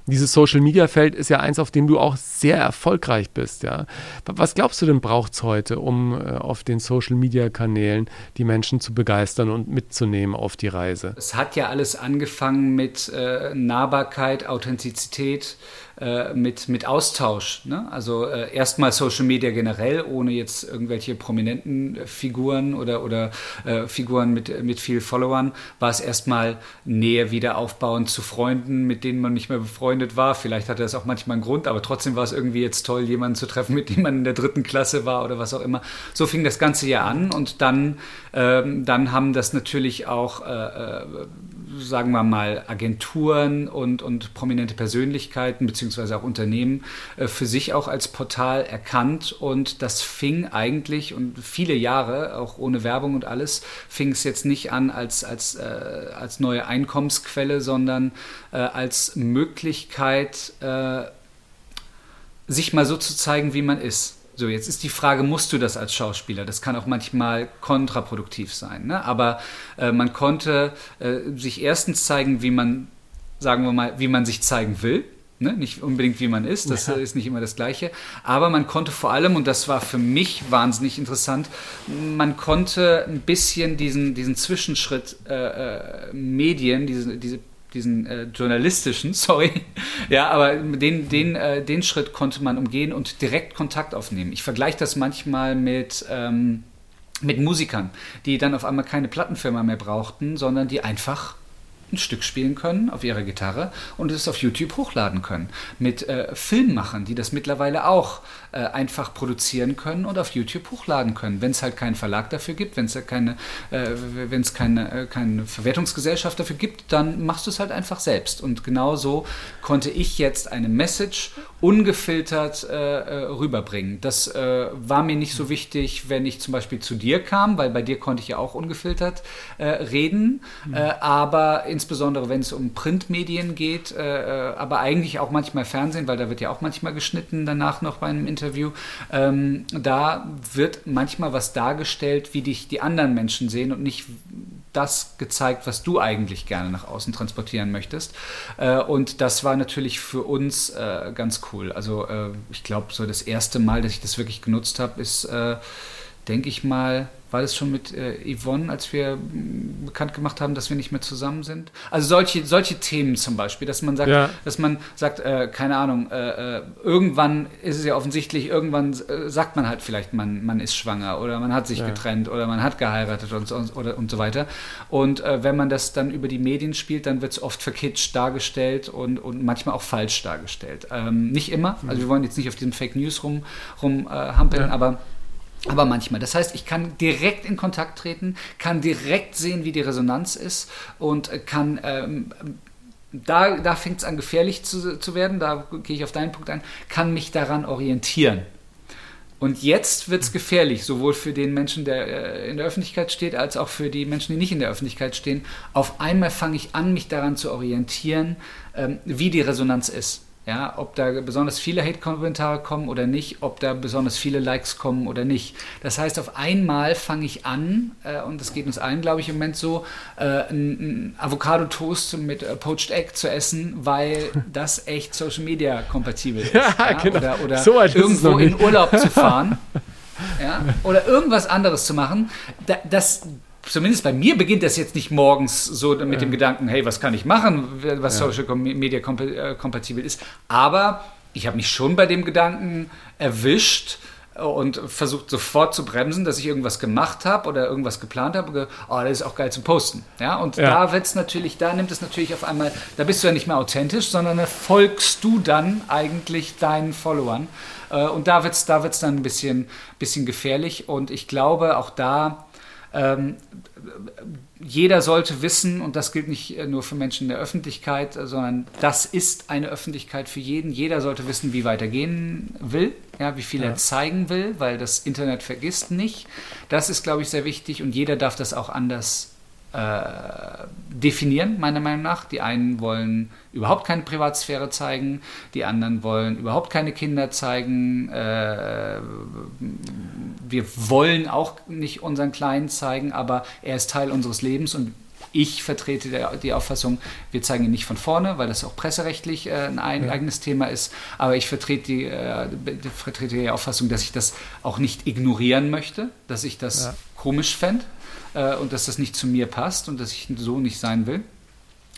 [SPEAKER 1] Dieses Social Media Feld ist ja eins, auf dem du auch sehr erfolgreich bist, ja. Was glaubst du denn braucht es heute, um äh, auf den Social Media Kanälen die Menschen zu begeistern und mitzunehmen auf die Reise?
[SPEAKER 3] Es hat ja alles angefangen mit äh, Nahbarkeit, Authentizität, äh, mit, mit Austausch. Ne? Also äh, erstmal Social Media generell, ohne jetzt irgendwelche prominenten Figuren oder, oder äh, Figuren mit, mit viel Followern, war es erstmal Nähe wieder aufbauen zu Freunden, mit denen man nicht mehr befreundet war. Vielleicht hatte das auch manchmal einen Grund, aber trotzdem war es irgendwie jetzt toll, jemanden zu treffen, mit dem man in der dritten Klasse war oder was auch immer. So fing das Ganze ja an und dann, ähm, dann haben das natürlich auch äh, äh, sagen wir mal, Agenturen und, und prominente Persönlichkeiten beziehungsweise auch Unternehmen äh, für sich auch als Portal erkannt. Und das fing eigentlich und viele Jahre, auch ohne Werbung und alles, fing es jetzt nicht an als, als, äh, als neue Einkommensquelle, sondern äh, als Möglichkeit, äh, sich mal so zu zeigen, wie man ist. So, jetzt ist die Frage, musst du das als Schauspieler? Das kann auch manchmal kontraproduktiv sein. Ne? Aber äh, man konnte äh, sich erstens zeigen, wie man, sagen wir mal, wie man sich zeigen will. Ne? Nicht unbedingt, wie man ist, das
[SPEAKER 1] Ja.
[SPEAKER 3] äh, ist nicht immer das Gleiche. Aber man konnte vor allem, und das war für mich wahnsinnig interessant, man konnte ein bisschen diesen, diesen Zwischenschritt äh, äh, Medien, diese, diese diesen äh, journalistischen, sorry, ja, aber den, den, äh, den Schritt konnte man umgehen und direkt Kontakt aufnehmen. Ich vergleiche das manchmal mit, ähm, mit Musikern, die dann auf einmal keine Plattenfirma mehr brauchten, sondern die einfach ein Stück spielen können auf ihrer Gitarre und es auf YouTube hochladen können. Mit äh, Filmmachern, die das mittlerweile auch äh, einfach produzieren können und auf YouTube hochladen können. Wenn es halt keinen Verlag dafür gibt, wenn es keine, äh, wenn es keine, äh, keine Verwertungsgesellschaft dafür gibt, dann machst du es halt einfach selbst. Und genau so konnte ich jetzt eine Message ungefiltert äh, äh, rüberbringen. Das war mir nicht so wichtig, wenn ich zum Beispiel zu dir kam, weil bei dir konnte ich ja auch ungefiltert reden, mhm. aber in insbesondere wenn es um Printmedien geht, äh, äh, aber eigentlich auch manchmal Fernsehen, weil da wird ja auch manchmal geschnitten danach noch bei einem Interview. Ähm, da wird manchmal was dargestellt, wie dich die anderen Menschen sehen und nicht das gezeigt, was du eigentlich gerne nach außen transportieren möchtest. Äh, und das war natürlich für uns äh, ganz cool. Also äh, ich glaube, so das erste Mal, dass ich das wirklich genutzt habe, ist, äh, denke ich mal, war das schon mit äh, Yvonne, als wir mm, bekannt gemacht haben, dass wir nicht mehr zusammen sind? Also solche, solche Themen zum Beispiel, dass man sagt, ja. dass man sagt, äh, keine Ahnung, äh, äh irgendwann ist es ja offensichtlich, irgendwann äh, sagt man halt vielleicht, man, man ist schwanger oder man hat sich ja. getrennt oder man hat geheiratet und, und, oder, und so weiter. Und äh, wenn man das dann über die Medien spielt, dann wird es oft verkitscht dargestellt und, und manchmal auch falsch dargestellt. Ähm, nicht immer, also wir wollen jetzt nicht auf diesem Fake News rumhampeln, rum, ja. aber aber manchmal. Das heißt, ich kann direkt in Kontakt treten, kann direkt sehen, wie die Resonanz ist und kann ähm, da, da fängt es an gefährlich zu, zu werden, da gehe ich auf deinen Punkt ein, kann mich daran orientieren. Und jetzt wird es gefährlich, sowohl für den Menschen, der äh, in der Öffentlichkeit steht, als auch für die Menschen, die nicht in der Öffentlichkeit stehen. Auf einmal fange ich an, mich daran zu orientieren, ähm, wie die Resonanz ist. Ja, ob da besonders viele Hate-Kommentare kommen oder nicht, ob da besonders viele Likes kommen oder nicht. Das heißt, auf einmal fange ich an, äh, und das geht uns allen, glaube ich, im Moment so, äh, ein, Avocado-Toast mit äh, Poached Egg zu essen, weil das echt Social Media kompatibel ist. Ja, ja? Genau. Oder, oder so irgendwo in Urlaub zu fahren. ja? Oder irgendwas anderes zu machen. Da, das, zumindest bei mir beginnt das jetzt nicht morgens so mit ja. dem Gedanken, hey, was kann ich machen, was ja. Social Media äh, kompatibel ist. Aber ich habe mich schon bei dem Gedanken erwischt und versucht sofort zu bremsen, dass ich irgendwas gemacht habe oder irgendwas geplant habe. Oh, das ist auch geil zum Posten. Ja, und ja. da wird's natürlich, da nimmt es natürlich auf einmal, da bist du ja nicht mehr authentisch, sondern da folgst du dann eigentlich deinen Followern. Äh, und da wird es da wird's dann ein bisschen, bisschen gefährlich. Und ich glaube, auch da ähm, jeder sollte wissen, und das gilt nicht nur für Menschen in der Öffentlichkeit, sondern das ist eine Öffentlichkeit für jeden. Jeder sollte wissen, wie weitergehen will, ja, wie viel ja. er zeigen will, weil das Internet vergisst nicht. Das ist, glaube ich, sehr wichtig und jeder darf das auch anders äh, definieren, meiner Meinung nach. Die einen wollen überhaupt keine Privatsphäre zeigen, die anderen wollen überhaupt keine Kinder zeigen. Äh, wir wollen auch nicht unseren Kleinen zeigen, aber er ist Teil unseres Lebens und ich vertrete die Auffassung, wir zeigen ihn nicht von vorne, weil das auch presserechtlich äh, ein eigenes Thema ist. Aber ich vertrete die, äh, vertrete die Auffassung, dass ich das auch nicht ignorieren möchte, dass ich das ja. komisch fände äh, und dass das nicht zu mir passt und dass ich so nicht sein will.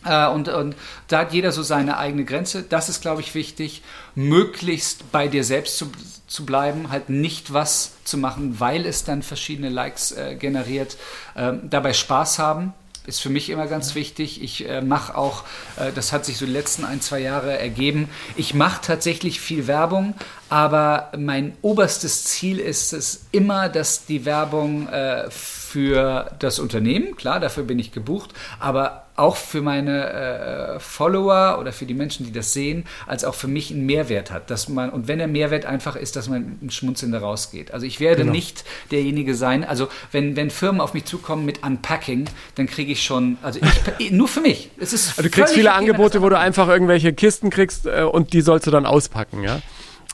[SPEAKER 3] Äh, und, und, da hat jeder so seine eigene Grenze. Das ist, glaube ich, wichtig, möglichst bei dir selbst zu, zu bleiben, halt nicht was zu machen, weil es dann verschiedene Likes äh, generiert. Ähm, dabei Spaß haben, ist für mich immer ganz wichtig. Ich äh, mache auch, äh, das hat sich so die letzten ein, zwei Jahre ergeben, ich mache tatsächlich viel Werbung, aber mein oberstes Ziel ist es immer, dass die Werbung äh, für das Unternehmen, klar, dafür bin ich gebucht, aber auch für meine äh, Follower oder für die Menschen, die das sehen, als auch für mich einen Mehrwert hat. Dass man, und wenn der Mehrwert einfach ist, dass man ein Schmunzeln da rausgeht. Also ich werde genau. nicht derjenige sein, also wenn, wenn Firmen auf mich zukommen mit Unpacking, dann kriege ich schon, also ich, nur für mich. Es ist
[SPEAKER 1] also du kriegst viele Angebote, wo du einfach irgendwelche Kisten kriegst äh, und die sollst du dann auspacken, ja?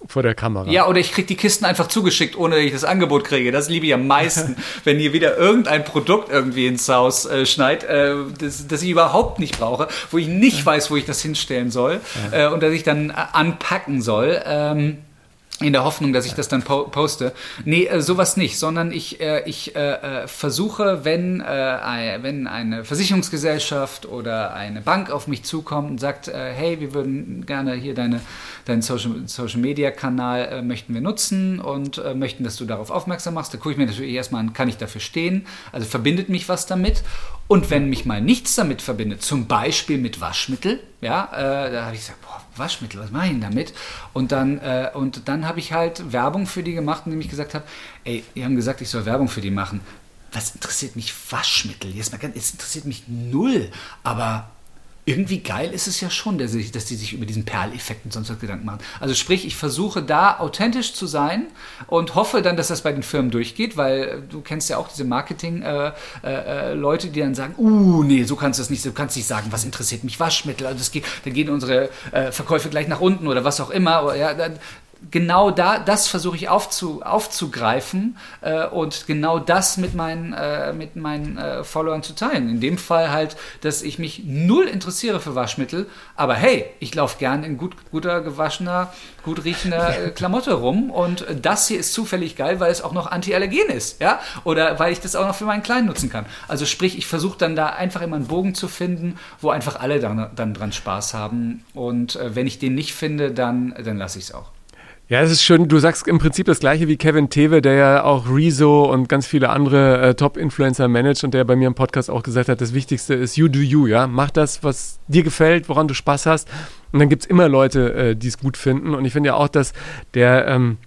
[SPEAKER 1] Vor der Kamera.
[SPEAKER 3] Ja, oder ich kriege die Kisten einfach zugeschickt, ohne dass ich das Angebot kriege. Das liebe ich am meisten, wenn ihr wieder irgendein Produkt irgendwie ins Haus äh, schneit, äh, das, das, ich überhaupt nicht brauche, wo ich nicht weiß, wo ich das hinstellen soll ja. äh, und dass ich dann anpacken soll. Ähm, in der Hoffnung, dass ich das dann po poste. Nee, äh, sowas nicht, sondern ich, äh, ich äh, äh versuche, wenn, äh, wenn eine Versicherungsgesellschaft oder eine Bank auf mich zukommt und sagt, äh, hey, wir würden gerne hier deine, deinen Social, Social Media Kanal möchten wir nutzen und möchten, dass du darauf aufmerksam machst, da gucke ich mir natürlich erstmal an, kann ich dafür stehen? Also verbindet mich was damit? Und wenn mich mal nichts damit verbindet, zum Beispiel mit Waschmittel, ja, da habe ich gesagt, boah, Waschmittel, was mache ich denn damit? Und dann, äh, und dann habe ich halt Werbung für die gemacht, indem ich gesagt habe, ey, die haben gesagt, ich soll Werbung für die machen. Was interessiert mich Waschmittel? Jetzt mal ganz, es interessiert mich null, aber irgendwie geil ist es ja schon, dass, sie, dass die sich über diesen Perleffekt und sonst was Gedanken machen. Also sprich, ich versuche da authentisch zu sein und hoffe dann, dass das bei den Firmen durchgeht, weil äh, du kennst ja auch diese Marketing-Leute, äh, äh, die dann sagen, uh, nee, so kannst du das nicht, du kannst nicht sagen, was interessiert mich Waschmittel, also das geht, dann gehen unsere äh, Verkäufe gleich nach unten oder was auch immer. Ja, dann, genau da, das versuche ich aufzu, aufzugreifen äh, und genau das mit meinen, äh, mit meinen äh, Followern zu teilen. In dem Fall halt, dass ich mich null interessiere für Waschmittel, aber hey, ich laufe gern in gut, guter, gewaschener, gut riechender äh, Klamotte rum und das hier ist zufällig geil, weil es auch noch antiallergen ist, ja, oder weil ich das auch noch für meinen Kleinen nutzen kann. Also sprich, ich versuche dann da einfach immer einen Bogen zu finden, wo einfach alle dann, dann dran Spaß haben und äh, wenn ich den nicht finde, dann, dann lasse ich es auch.
[SPEAKER 1] Ja, es ist schön, du sagst im Prinzip das gleiche wie Kevin Tewe, der ja auch Rezo und ganz viele andere äh, Top-Influencer managt und der bei mir im Podcast auch gesagt hat, das Wichtigste ist you do you, ja. Mach das, was dir gefällt, woran du Spaß hast. Und dann gibt's immer Leute, äh, die es gut finden. Und ich finde ja auch, dass der ähm,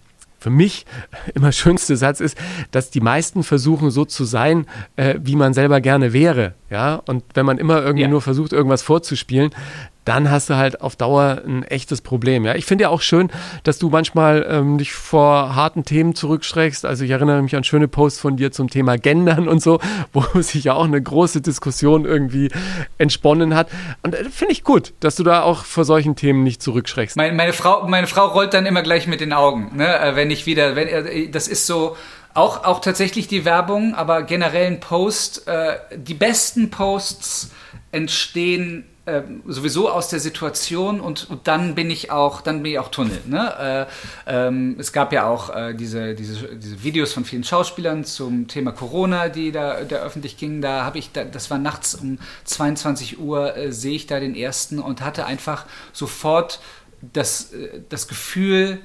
[SPEAKER 1] für mich immer schönste Satz ist, dass die meisten versuchen, so zu sein, äh, wie man selber gerne wäre. Ja, und wenn man immer irgendwie ja. nur versucht, irgendwas vorzuspielen, dann hast du halt auf Dauer ein echtes Problem. Ja, ich finde ja auch schön, dass du manchmal ähm, dich vor harten Themen zurückschreckst. Also ich erinnere mich an schöne Posts von dir zum Thema Gendern und so, wo sich ja auch eine große Diskussion irgendwie entsponnen hat. Und äh, finde ich gut, dass du da auch vor solchen Themen nicht zurückschreckst.
[SPEAKER 3] Meine, meine, Frau, meine Frau rollt dann immer gleich mit den Augen, ne? Äh, wenn ich wieder, wenn äh, das ist so. Auch, auch tatsächlich die Werbung, aber generell ein Post. Äh, die besten Posts entstehen ähm, sowieso aus der Situation und, und, dann bin ich auch, dann bin ich auch Tunnel. Ne? Äh, ähm, es gab ja auch äh, diese, diese, diese Videos von vielen Schauspielern zum Thema Corona, die da, da öffentlich gingen. Da habe ich, da, das war nachts um 22 Uhr, äh, sehe ich da den ersten und hatte einfach sofort das, äh, das Gefühl,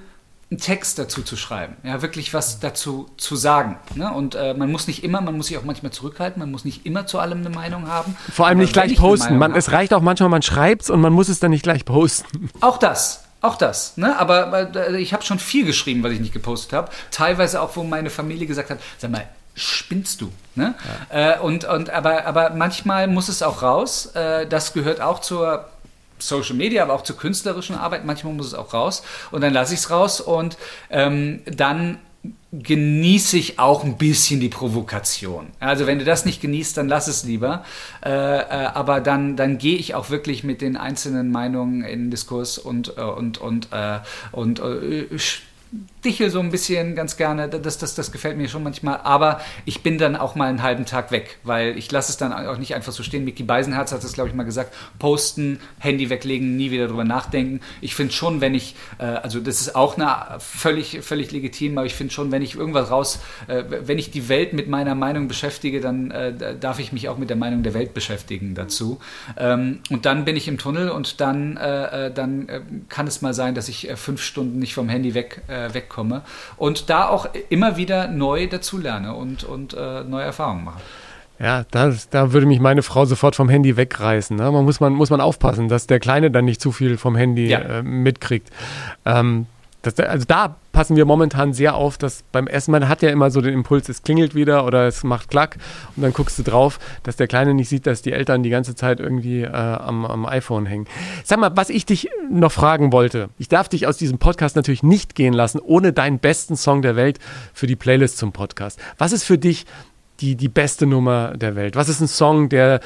[SPEAKER 3] einen Text dazu zu schreiben, ja, wirklich was dazu zu sagen. Ne? Und äh, man muss nicht immer, man muss sich auch manchmal zurückhalten, man muss nicht immer zu allem eine Meinung haben.
[SPEAKER 1] Vor allem nicht gleich posten. Man, es reicht auch manchmal, man schreibt es und man muss es dann nicht gleich posten.
[SPEAKER 3] Auch das. Auch das, ne? Aber äh, ich habe schon viel geschrieben, was ich nicht gepostet habe. Teilweise auch, wo meine Familie gesagt hat, sag mal, spinnst du? Ne? Ja. Äh, und, und, aber, aber manchmal muss es auch raus. Äh, das gehört auch zur Social Media, aber auch zur künstlerischen Arbeit. Manchmal muss es auch raus und dann lasse ich es raus und ähm, dann genieße ich auch ein bisschen die Provokation. Also wenn du das nicht genießt, dann lass es lieber. Äh, äh, aber dann, dann gehe ich auch wirklich mit den einzelnen Meinungen in den Diskurs und, äh, und, und, äh, und, äh, dichel so ein bisschen ganz gerne. Das, das, das gefällt mir schon manchmal. Aber ich bin dann auch mal einen halben Tag weg, weil ich lasse es dann auch nicht einfach so stehen. Mickey Beisenherz hat das, glaube ich, mal gesagt. Posten, Handy weglegen, nie wieder drüber nachdenken. Ich finde schon, wenn ich, äh, also das ist auch eine völlig, völlig legitim, aber ich finde schon, wenn ich irgendwas raus, äh, wenn ich die Welt mit meiner Meinung beschäftige, dann äh, darf ich mich auch mit der Meinung der Welt beschäftigen dazu. Ähm, und dann bin ich im Tunnel und dann, äh, äh, dann äh, kann es mal sein, dass ich fünf Stunden nicht vom Handy weg, weg komme und da auch immer wieder neu dazulerne und, und äh, neue Erfahrungen mache.
[SPEAKER 1] Ja, das, da würde mich meine Frau sofort vom Handy wegreißen. Ne? Man muss, man muss man aufpassen, dass der Kleine dann nicht zu viel vom Handy ja. äh, mitkriegt. Ähm, das, also da passen wir momentan sehr auf, dass beim Essen, man hat ja immer so den Impuls, es klingelt wieder oder es macht Klack und dann guckst du drauf, dass der Kleine nicht sieht, dass die Eltern die ganze Zeit irgendwie äh, am, am iPhone hängen. Sag mal, was ich dich noch fragen wollte, ich darf dich aus diesem Podcast natürlich nicht gehen lassen, ohne deinen besten Song der Welt für die Playlist zum Podcast. Was ist für dich die, die beste Nummer der Welt? Was ist ein Song, der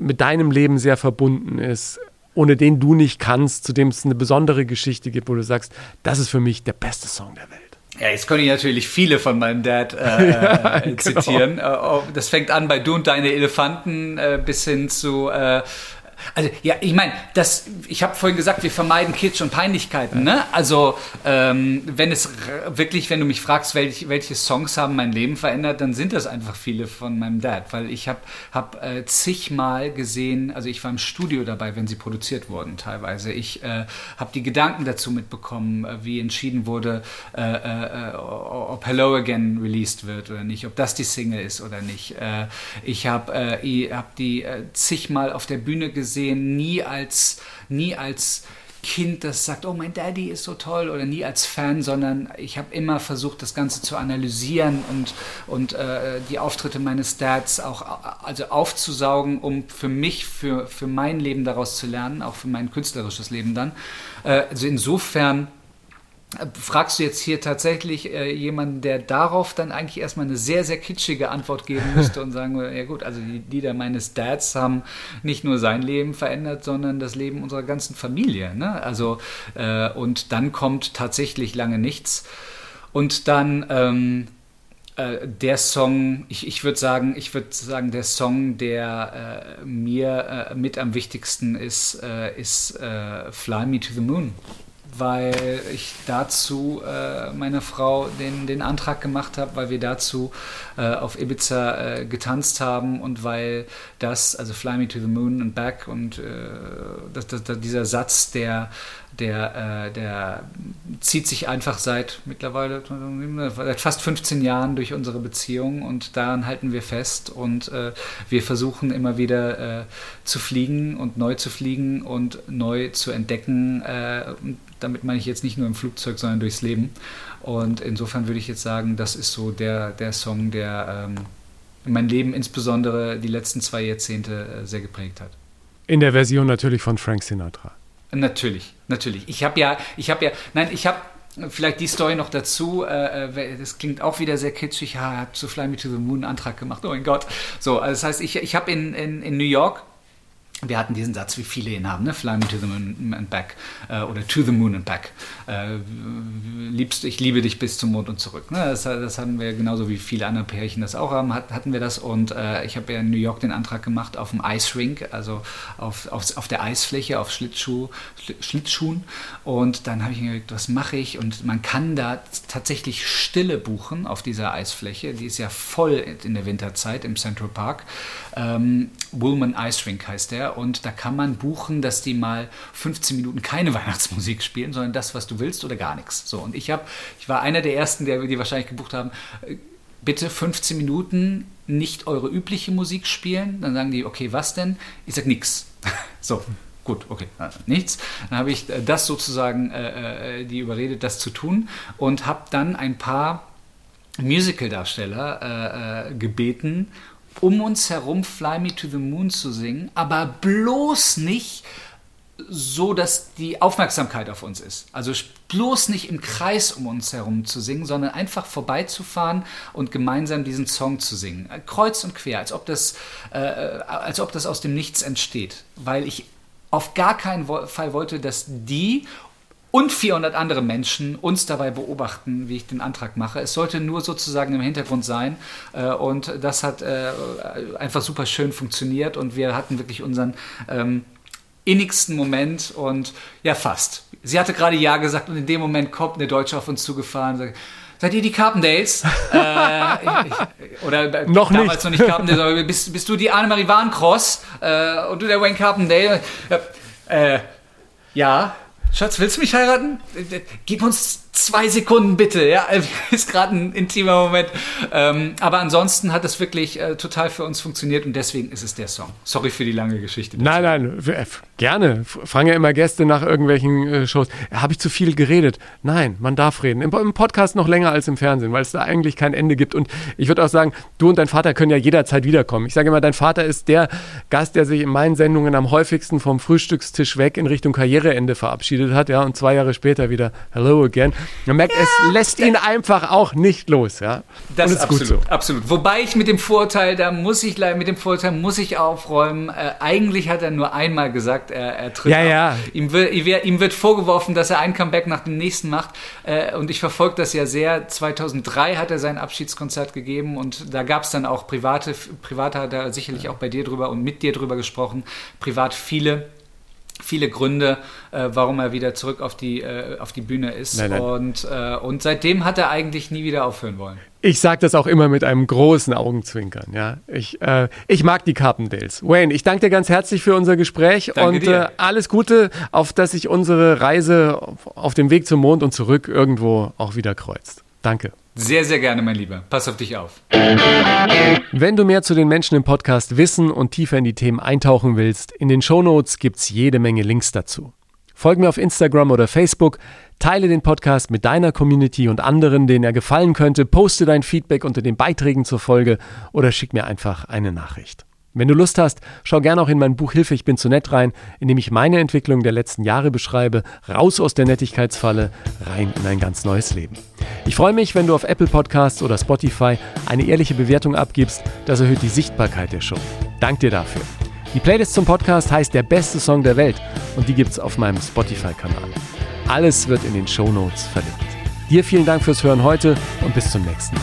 [SPEAKER 1] mit deinem Leben sehr verbunden ist? Ohne den du nicht kannst, zu dem es eine besondere Geschichte gibt, wo du sagst, das ist für mich der beste Song der Welt?
[SPEAKER 3] Ja, jetzt könnte ich natürlich viele von meinem Dad äh, ja, äh, zitieren. Genau. Das fängt an bei Du und deine Elefanten äh, bis hin zu äh, Also ja, ich meine, das, ich habe vorhin gesagt, wir vermeiden Kitsch und Peinlichkeiten. Ne? Also ähm, wenn es wirklich, wenn du mich fragst, welch, welche Songs haben mein Leben verändert, dann sind das einfach viele von meinem Dad, weil ich habe hab, äh, zigmal gesehen, also ich war im Studio dabei, wenn sie produziert wurden teilweise. Ich äh, habe die Gedanken dazu mitbekommen, äh, wie entschieden wurde, äh, äh, äh, ob Hello Again released wird oder nicht, ob das die Single ist oder nicht. ich habe hab die zigmal auf der Bühne gesehen, nie als, nie als Kind, das sagt, oh, mein Daddy ist so toll oder nie als Fan, sondern ich habe immer versucht, das Ganze zu analysieren und, und äh, die Auftritte meines Dads auch also aufzusaugen, um für mich, für, für mein Leben daraus zu lernen, auch für mein künstlerisches Leben dann. Äh, also insofern Fragst du jetzt hier tatsächlich äh, jemanden, der darauf dann eigentlich erstmal eine sehr, sehr kitschige Antwort geben müsste und sagen, ja gut, also die Lieder meines Dads haben nicht nur sein Leben verändert, sondern das Leben unserer ganzen Familie. Ne? Also, äh, und dann kommt tatsächlich lange nichts. Und dann ähm, äh, der Song, ich, ich würde sagen, ich würde sagen, der Song, der äh, mir äh, mit am wichtigsten ist, äh, ist Fly Me to the Moon weil ich dazu äh, meiner Frau den, den Antrag gemacht habe, weil wir dazu äh, auf Ibiza äh, getanzt haben und weil das, also Fly Me to the Moon and Back und äh, das, das, das, dieser Satz, der, der, äh, der zieht sich einfach seit mittlerweile seit fast 15 Jahren durch unsere Beziehung und daran halten wir fest und äh, wir versuchen immer wieder zu fliegen und neu zu fliegen und neu zu entdecken damit meine ich jetzt nicht nur im Flugzeug, sondern durchs Leben. Und insofern würde ich jetzt sagen, das ist so der, der Song, der ähm, mein Leben insbesondere die letzten zwei Jahrzehnte äh, sehr geprägt hat.
[SPEAKER 1] In der Version natürlich von Frank Sinatra.
[SPEAKER 3] Natürlich, natürlich. Ich habe ja, ich habe ja, nein, ich habe vielleicht die Story noch dazu. Äh, äh, das klingt auch wieder sehr kitschig. Ja, habe zu Fly Me to the Moon einen Antrag gemacht. Oh mein Gott. So, also das heißt, ich, ich habe in, in, in New York wir hatten diesen Satz, wie viele ihn haben, ne? Fly me to the moon and back äh, oder to the moon and back. Äh, liebst, ich liebe dich bis zum Mond und zurück. Ne? Das, das, hatten wir genauso wie viele andere Pärchen das auch haben, hat, hatten wir das. Und äh, ich habe ja in New York den Antrag gemacht auf dem Ice Rink, also auf, auf, auf der Eisfläche, auf Schlittschuh, Schlittschuhen. Und dann habe ich mir gedacht, was mache ich? Und man kann da tatsächlich Stille buchen auf dieser Eisfläche. Die ist ja voll in der Winterzeit im Central Park. Ähm, Woolman Ice Rink heißt der und da kann man buchen, dass die mal 15 Minuten keine Weihnachtsmusik spielen, sondern das, was du willst oder gar nichts. So und ich habe, ich war einer der ersten, der die wahrscheinlich gebucht haben. Äh, bitte 15 Minuten nicht eure übliche Musik spielen. Dann sagen die, okay, was denn? Ich sage nichts. So, gut, okay, also nichts. Dann habe ich äh, das sozusagen äh, äh, die überredet, das zu tun und habe dann ein paar Musical-Darsteller äh, äh, gebeten, um uns herum Fly Me to the Moon zu singen, aber bloß nicht so, dass die Aufmerksamkeit auf uns ist. Also bloß nicht im Kreis um uns herum zu singen, sondern einfach vorbeizufahren und gemeinsam diesen Song zu singen. Kreuz und quer, als ob das, äh, als ob das aus dem Nichts entsteht. Weil ich auf gar keinen Fall wollte, dass die und 400 andere Menschen uns dabei beobachten, wie ich den Antrag mache. Es sollte nur sozusagen im Hintergrund sein äh, und das hat äh, einfach super schön funktioniert und wir hatten wirklich unseren ähm, innigsten Moment und ja, fast. Sie hatte gerade Ja gesagt und in dem Moment kommt eine Deutsche auf uns zugefahren und sagt, Seid ihr die Carpendales? äh, ich, oder
[SPEAKER 1] äh, noch
[SPEAKER 3] damals
[SPEAKER 1] nicht.
[SPEAKER 3] noch nicht Carpendales, aber bist, bist du die Annemarie Warncross äh, und du der Wayne Carpendale? Äh, ja, Schatz, willst du mich heiraten? Gib uns zwei Sekunden bitte, ja, ist gerade ein intimer Moment. Ähm, aber ansonsten hat es wirklich äh, total für uns funktioniert und deswegen ist es der Song. Sorry für die lange Geschichte.
[SPEAKER 1] Nein, nein, gerne. Fragen ja immer Gäste nach irgendwelchen äh, Shows. Habe ich zu viel geredet? Nein, man darf reden. Im, Im, Podcast noch länger als im Fernsehen, weil es da eigentlich kein Ende gibt. Und ich würde auch sagen, du und dein Vater können ja jederzeit wiederkommen. Ich sage immer, dein Vater ist der Gast, der sich in meinen Sendungen am häufigsten vom Frühstückstisch weg in Richtung Karriereende verabschiedet hat, ja, und zwei Jahre später wieder Hello again. Man merkt, es lässt ihn einfach auch nicht los. Ja?
[SPEAKER 3] Das
[SPEAKER 1] Und
[SPEAKER 3] ist absolut, so. absolut. Wobei ich mit dem Vorteil, da muss ich mit dem Vorteil muss ich aufräumen. Äh, eigentlich hat er nur einmal gesagt, er, er tritt
[SPEAKER 1] ja, ja.
[SPEAKER 3] Ihm, wird, ihm wird vorgeworfen, dass er ein Comeback nach dem nächsten macht. Äh, und ich verfolge das ja sehr. 2003 hat er sein Abschiedskonzert gegeben und da gab es dann auch private, private hat er sicherlich auch bei dir drüber und mit dir drüber gesprochen. Privat viele viele Gründe, äh, warum er wieder zurück auf die, äh, auf die Bühne ist. Nein, nein. Und, äh, und seitdem hat er eigentlich nie wieder aufhören wollen.
[SPEAKER 1] Ich sage das auch immer mit einem großen Augenzwinkern. Ja, ich, äh, ich mag die Carpendales. Wayne, ich danke dir ganz herzlich für unser Gespräch danke und äh, alles Gute, auf dass sich unsere Reise auf dem Weg zum Mond und zurück irgendwo auch wieder kreuzt. Danke.
[SPEAKER 3] Sehr, sehr gerne, mein Lieber. Pass auf dich auf.
[SPEAKER 1] Wenn du mehr zu den Menschen im Podcast wissen und tiefer in die Themen eintauchen willst, in den Shownotes gibt's jede Menge Links dazu. Folge mir auf Instagram oder Facebook, teile den Podcast mit deiner Community und anderen, denen er gefallen könnte, poste dein Feedback unter den Beiträgen zur Folge oder schick mir einfach eine Nachricht. Wenn du Lust hast, schau gerne auch in mein Buch Hilfe, ich bin zu nett rein, in dem ich meine Entwicklung der letzten Jahre beschreibe, raus aus der Nettigkeitsfalle, rein in ein ganz neues Leben. Ich freue mich, wenn du auf Apple Podcasts oder Spotify eine ehrliche Bewertung abgibst, das erhöht die Sichtbarkeit der Show. Dank dir dafür. Die Playlist zum Podcast heißt Der beste Song der Welt und die gibt's auf meinem Spotify-Kanal. Alles wird in den Show Notes verlinkt. Dir vielen Dank fürs Hören heute und bis zum nächsten Mal.